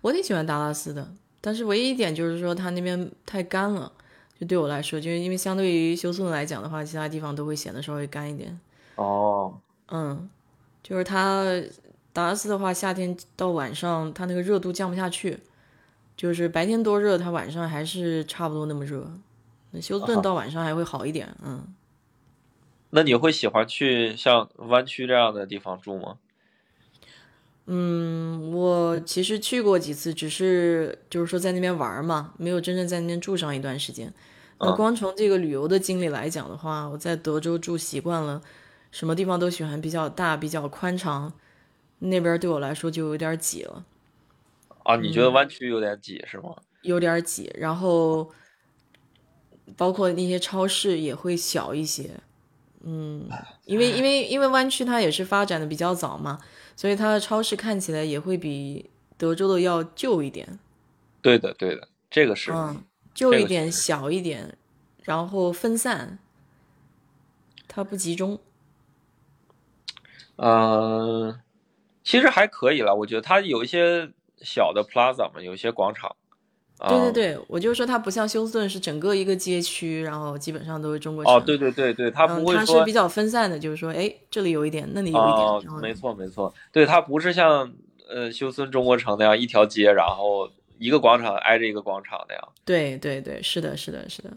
我挺喜欢达拉斯的，但是唯一一点就是说它那边太干了，就对我来说，就是因为相对于休斯顿来讲的话，其他地方都会显得稍微干一点。哦，嗯，就是它达拉斯的话，夏天到晚上它那个热度降不下去，就是白天多热，它晚上还是差不多那么热。那休斯顿到晚上还会好一点，嗯。那你会喜欢去像湾区这样的地方住吗？嗯，我其实去过几次，只是就是说在那边玩嘛，没有真正在那边住上一段时间。那光从这个旅游的经历来讲的话，我在德州住习惯了，什么地方都喜欢比较大、比较宽敞，那边对我来说就有点挤了。啊，你觉得湾区有点挤是吗？有点挤，然后包括那些超市也会小一些。嗯，因为因为因为湾区它也是发展的比较早嘛。所以它的超市看起来也会比德州的要旧一点。对的，对的，这个是。嗯，旧一点，小一点，然后分散，它不集中。嗯，其实还可以了，我觉得它有一些小的 plaza 嘛，有一些广场。对对对，我就说它不像休斯顿是整个一个街区，然后基本上都是中国城。哦，对对对对，它不会说。它是比较分散的，就是说，哎，这里有一点，那里有一点。哦，没错没错，对，它不是像呃休斯顿中国城那样一条街，然后一个广场挨着一个广场那样。对对对，是的是的是的，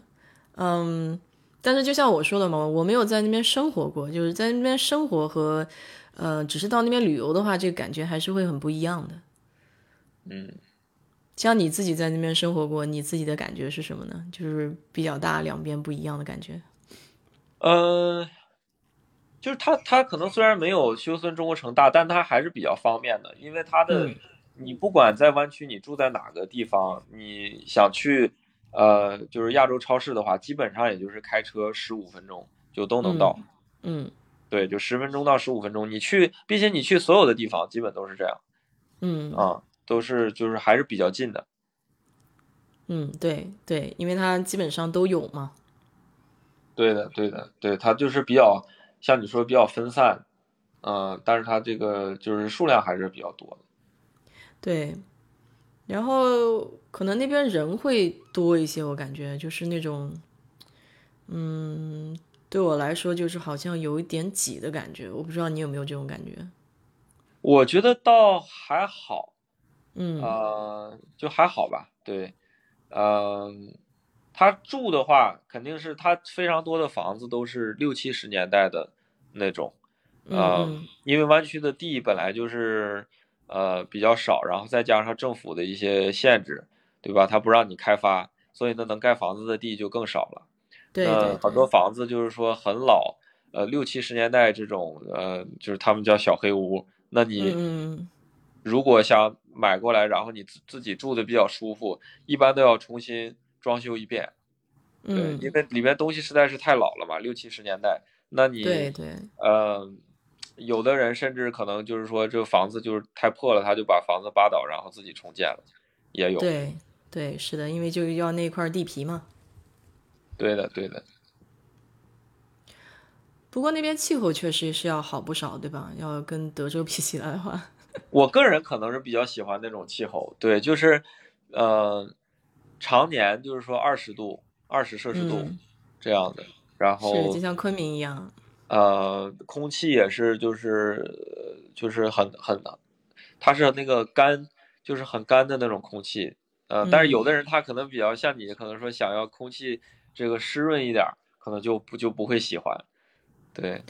嗯，但是就像我说的嘛，我没有在那边生活过，就是在那边生活和呃只是到那边旅游的话，这个感觉还是会很不一样的。嗯。像你自己在那边生活过，你自己的感觉是什么呢？就是比较大，两边不一样的感觉。呃，就是它，它可能虽然没有休斯顿中国城大，但它还是比较方便的，因为它的，你不管在湾区，你住在哪个地方，你想去，呃，就是亚洲超市的话，基本上也就是开车十五分钟就都能到。嗯，对，就十分钟到十五分钟，你去，并且你去所有的地方，基本都是这样。嗯啊。都是就是还是比较近的，嗯，对对，因为它基本上都有嘛。对的，对的，对，它就是比较像你说比较分散，嗯，但是它这个就是数量还是比较多的。对，然后可能那边人会多一些，我感觉就是那种，嗯，对我来说就是好像有一点挤的感觉，我不知道你有没有这种感觉。我觉得倒还好。嗯呃，就还好吧，对，嗯，他住的话，肯定是他非常多的房子都是六七十年代的那种，嗯，因为湾区的地本来就是呃比较少，然后再加上政府的一些限制，对吧？他不让你开发，所以呢，能盖房子的地就更少了。对，很多房子就是说很老，呃，六七十年代这种，呃，就是他们叫小黑屋，那你如果想。买过来，然后你自自己住的比较舒服，一般都要重新装修一遍。对，因为里面东西实在是太老了嘛，六七十年代。那你对对，呃，有的人甚至可能就是说，这个房子就是太破了，他就把房子扒倒，然后自己重建了，也有。对对，是的，因为就要那块地皮嘛。对的，对的。不过那边气候确实是要好不少，对吧？要跟德州 (laughs) 比起来的话。我个人可能是比较喜欢那种气候，对，就是，呃，常年就是说二十度、二十摄氏度这样的，然后就像昆明一样，呃，空气也是就是就是很很，它是那个干，就是很干的那种空气，呃，但是有的人他可能比较像你，可能说想要空气这个湿润一点，可能就不就不会喜欢，对，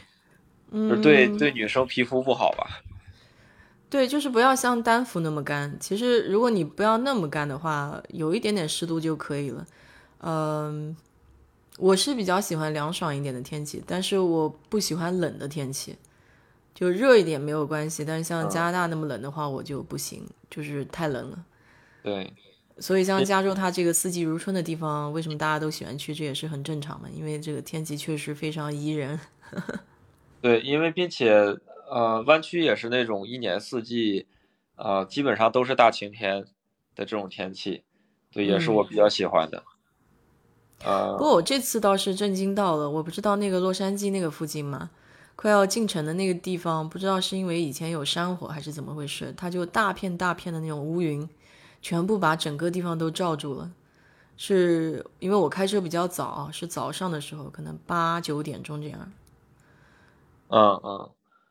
嗯，对对，女生皮肤不好吧。对，就是不要像丹佛那么干。其实，如果你不要那么干的话，有一点点湿度就可以了。嗯，我是比较喜欢凉爽一点的天气，但是我不喜欢冷的天气。就热一点没有关系，但是像加拿大那么冷的话，我就不行，就是太冷了。对。所以，像加州它这个四季如春的地方，为什么大家都喜欢去？这也是很正常的，因为这个天气确实非常宜人。(laughs) 对，因为并且。呃，湾区也是那种一年四季，呃，基本上都是大晴天的这种天气，对，也是我比较喜欢的。呃，不过我这次倒是震惊到了，我不知道那个洛杉矶那个附近嘛，快要进城的那个地方，不知道是因为以前有山火还是怎么回事，它就大片大片的那种乌云，全部把整个地方都罩住了。是因为我开车比较早，是早上的时候，可能八九点钟这样。嗯嗯。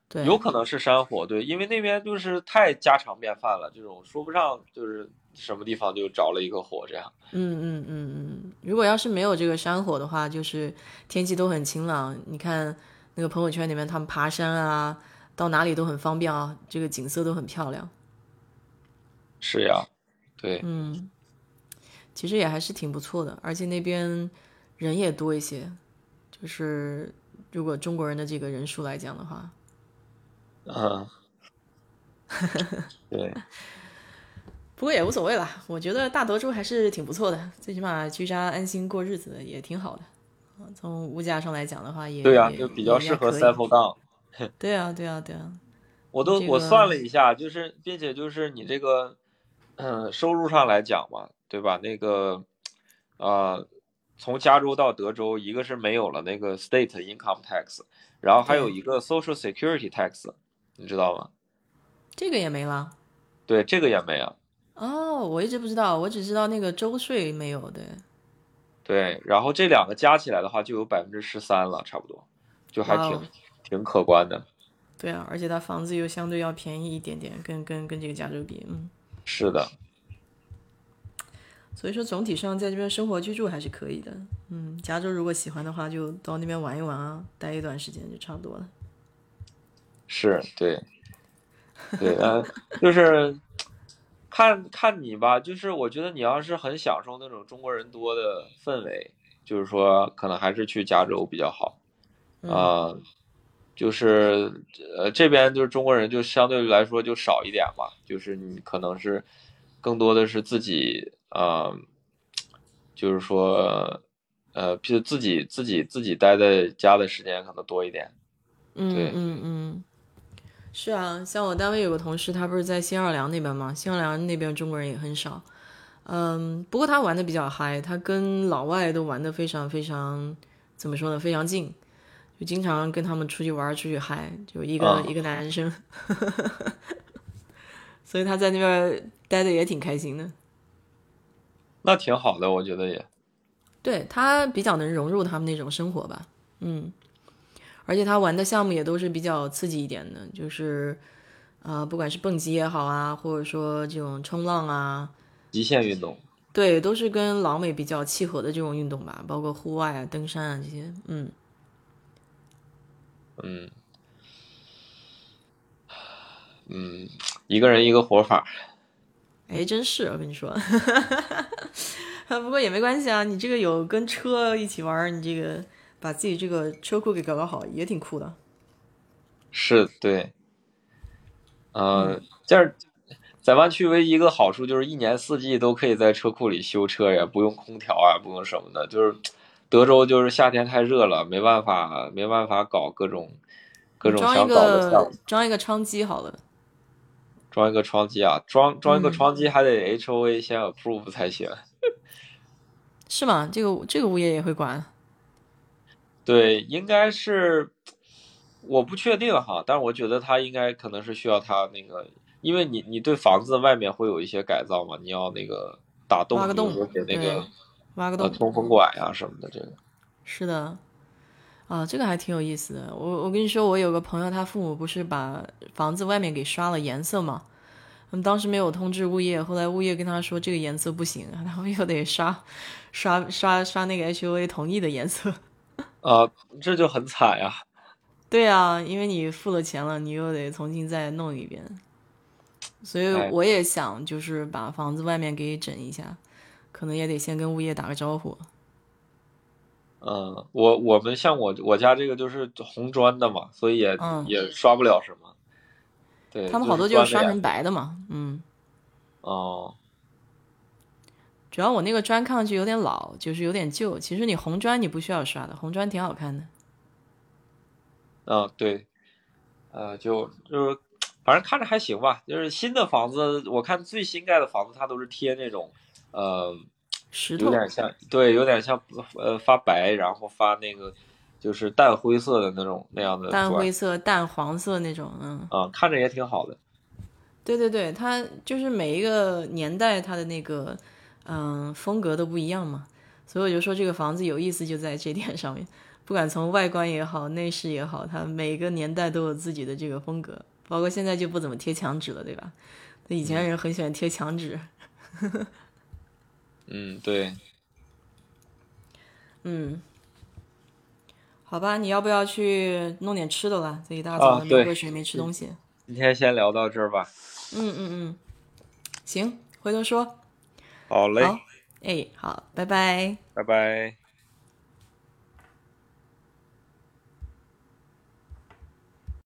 对，有可能是山火，对，因为那边就是太家常便饭了，这种说不上就是什么地方就着了一个火这样。嗯嗯嗯嗯，如果要是没有这个山火的话，就是天气都很晴朗。你看那个朋友圈里面，他们爬山啊，到哪里都很方便啊，这个景色都很漂亮。是呀，对，嗯，其实也还是挺不错的，而且那边人也多一些，就是如果中国人的这个人数来讲的话，嗯，对，(laughs) 不过也无所谓啦。我觉得大德州还是挺不错的，最起码居家安心过日子也挺好的。啊，从物价上来讲的话，也对啊、就比较适合也还可以 settle down。(laughs) 对啊，对啊，对啊，我都这个我算了一下，就是并且就是你这个，嗯，收入上来讲嘛，对吧？那个，呃，从加州到德州，一个是没有了那个 state income tax，然后还有一个 social security tax，你知道吗？这个也没了。对，这个也没有。哦，我一直不知道，我只知道那个周税没有对。对，然后这两个加起来的话，就有百分之十三了，差不多，就还挺挺可观的。对啊，而且它房子又相对要便宜一点点，跟跟跟这个加州比，嗯，是的，所以说总体上在这边生活居住还是可以的，嗯，加州如果喜欢的话，就到那边玩一玩啊，待一段时间就差不多了。是对，对，呃，就是看看你吧，就是我觉得你要是很享受那种中国人多的氛围，就是说可能还是去加州比较好，嗯。啊、就是呃这边就是中国人就相对来说就少一点嘛，就是你可能是更多的是自己啊、呃就是说呃，就自己自己自己待在家的时间可能多一点。嗯对嗯嗯，是啊，像我单位有个同事，他不是在新奥尔良那边吗，新奥尔良那边中国人也很少，嗯，不过他玩的比较嗨，他跟老外都玩的非常非常怎么说呢，非常近，就经常跟他们出去玩出去嗨，就一个、啊一个男生，(laughs) 所以他在那边待的也挺开心的。那挺好的，我觉得也。对他比较能融入他们那种生活吧，嗯，而且他玩的项目也都是比较刺激一点的，就是呃，不管是蹦极也好啊，或者说这种冲浪啊，极限运动，对，都是跟老美比较契合的这种运动吧，包括户外啊、登山啊这些，嗯，嗯，嗯，一个人一个活法，哎，真是我跟你说，(laughs) 不过也没关系啊，你这个有跟车一起玩，你这个把自己这个车库给搞搞好，也挺酷的。是对。呃，这儿在湾区唯一一个好处就是一年四季都可以在车库里修车呀，不用空调啊，不用什么的。就是德州就是夏天太热了，没办法没办法搞各种各种装一想搞的项目个。装一个窗机好了。装一个窗机啊，装装一个嗯窗机还得 H O A 先 approve 才行。(laughs) 是吗？这个这个物业也会管？对，应该是，我不确定哈，但是我觉得他应该可能是需要他那个，因为你你对房子外面会有一些改造嘛，你要那个打洞，挖个洞那个呃挖个洞。通风管呀、什么的，这个是的，啊，这个还挺有意思的。我我跟你说，我有个朋友，他父母不是把房子外面给刷了颜色嘛？他们当时没有通知物业，后来物业跟他说这个颜色不行，然后又得刷刷刷刷那个 HOA 同意的颜色。啊，这就很惨呀。对啊，因为你付了钱了，你又得重新再弄一遍。所以哎我也想就是把房子外面给整一下，可能也得先跟物业打个招呼。嗯，我我们像我我家这个就是红砖的嘛，所以也、嗯也刷不了什么。对，他们好多就就是刷成白的嘛，嗯。哦，主要我那个砖看上去有点老，就是有点旧。其实你红砖你不需要刷的，红砖挺好看的。嗯，对，呃，就就是，反正看着还行吧。就是新的房子，我看最新盖的房子，它都是贴那种，呃，石头，有点像，对，有点像，呃，发白，然后发那个，就是淡灰色的那种那样的淡灰色、淡黄色那种，嗯，啊，看着也挺好的。对对对，它就是每一个年代它的那个嗯风格都不一样嘛，所以我就说这个房子有意思就在这点上面。(laughs) 不管从外观也好，内饰也好，它每个年代都有自己的这个风格。包括现在就不怎么贴墙纸了，对吧？那以前人很喜欢贴墙纸。(laughs) 嗯，对。(laughs) 嗯，好吧，你要不要去弄点吃的了？这一大早的没喝水，没吃东西。今天先聊到这儿吧。嗯嗯嗯，行，回头说。好嘞。好，哎，好，拜拜。拜拜。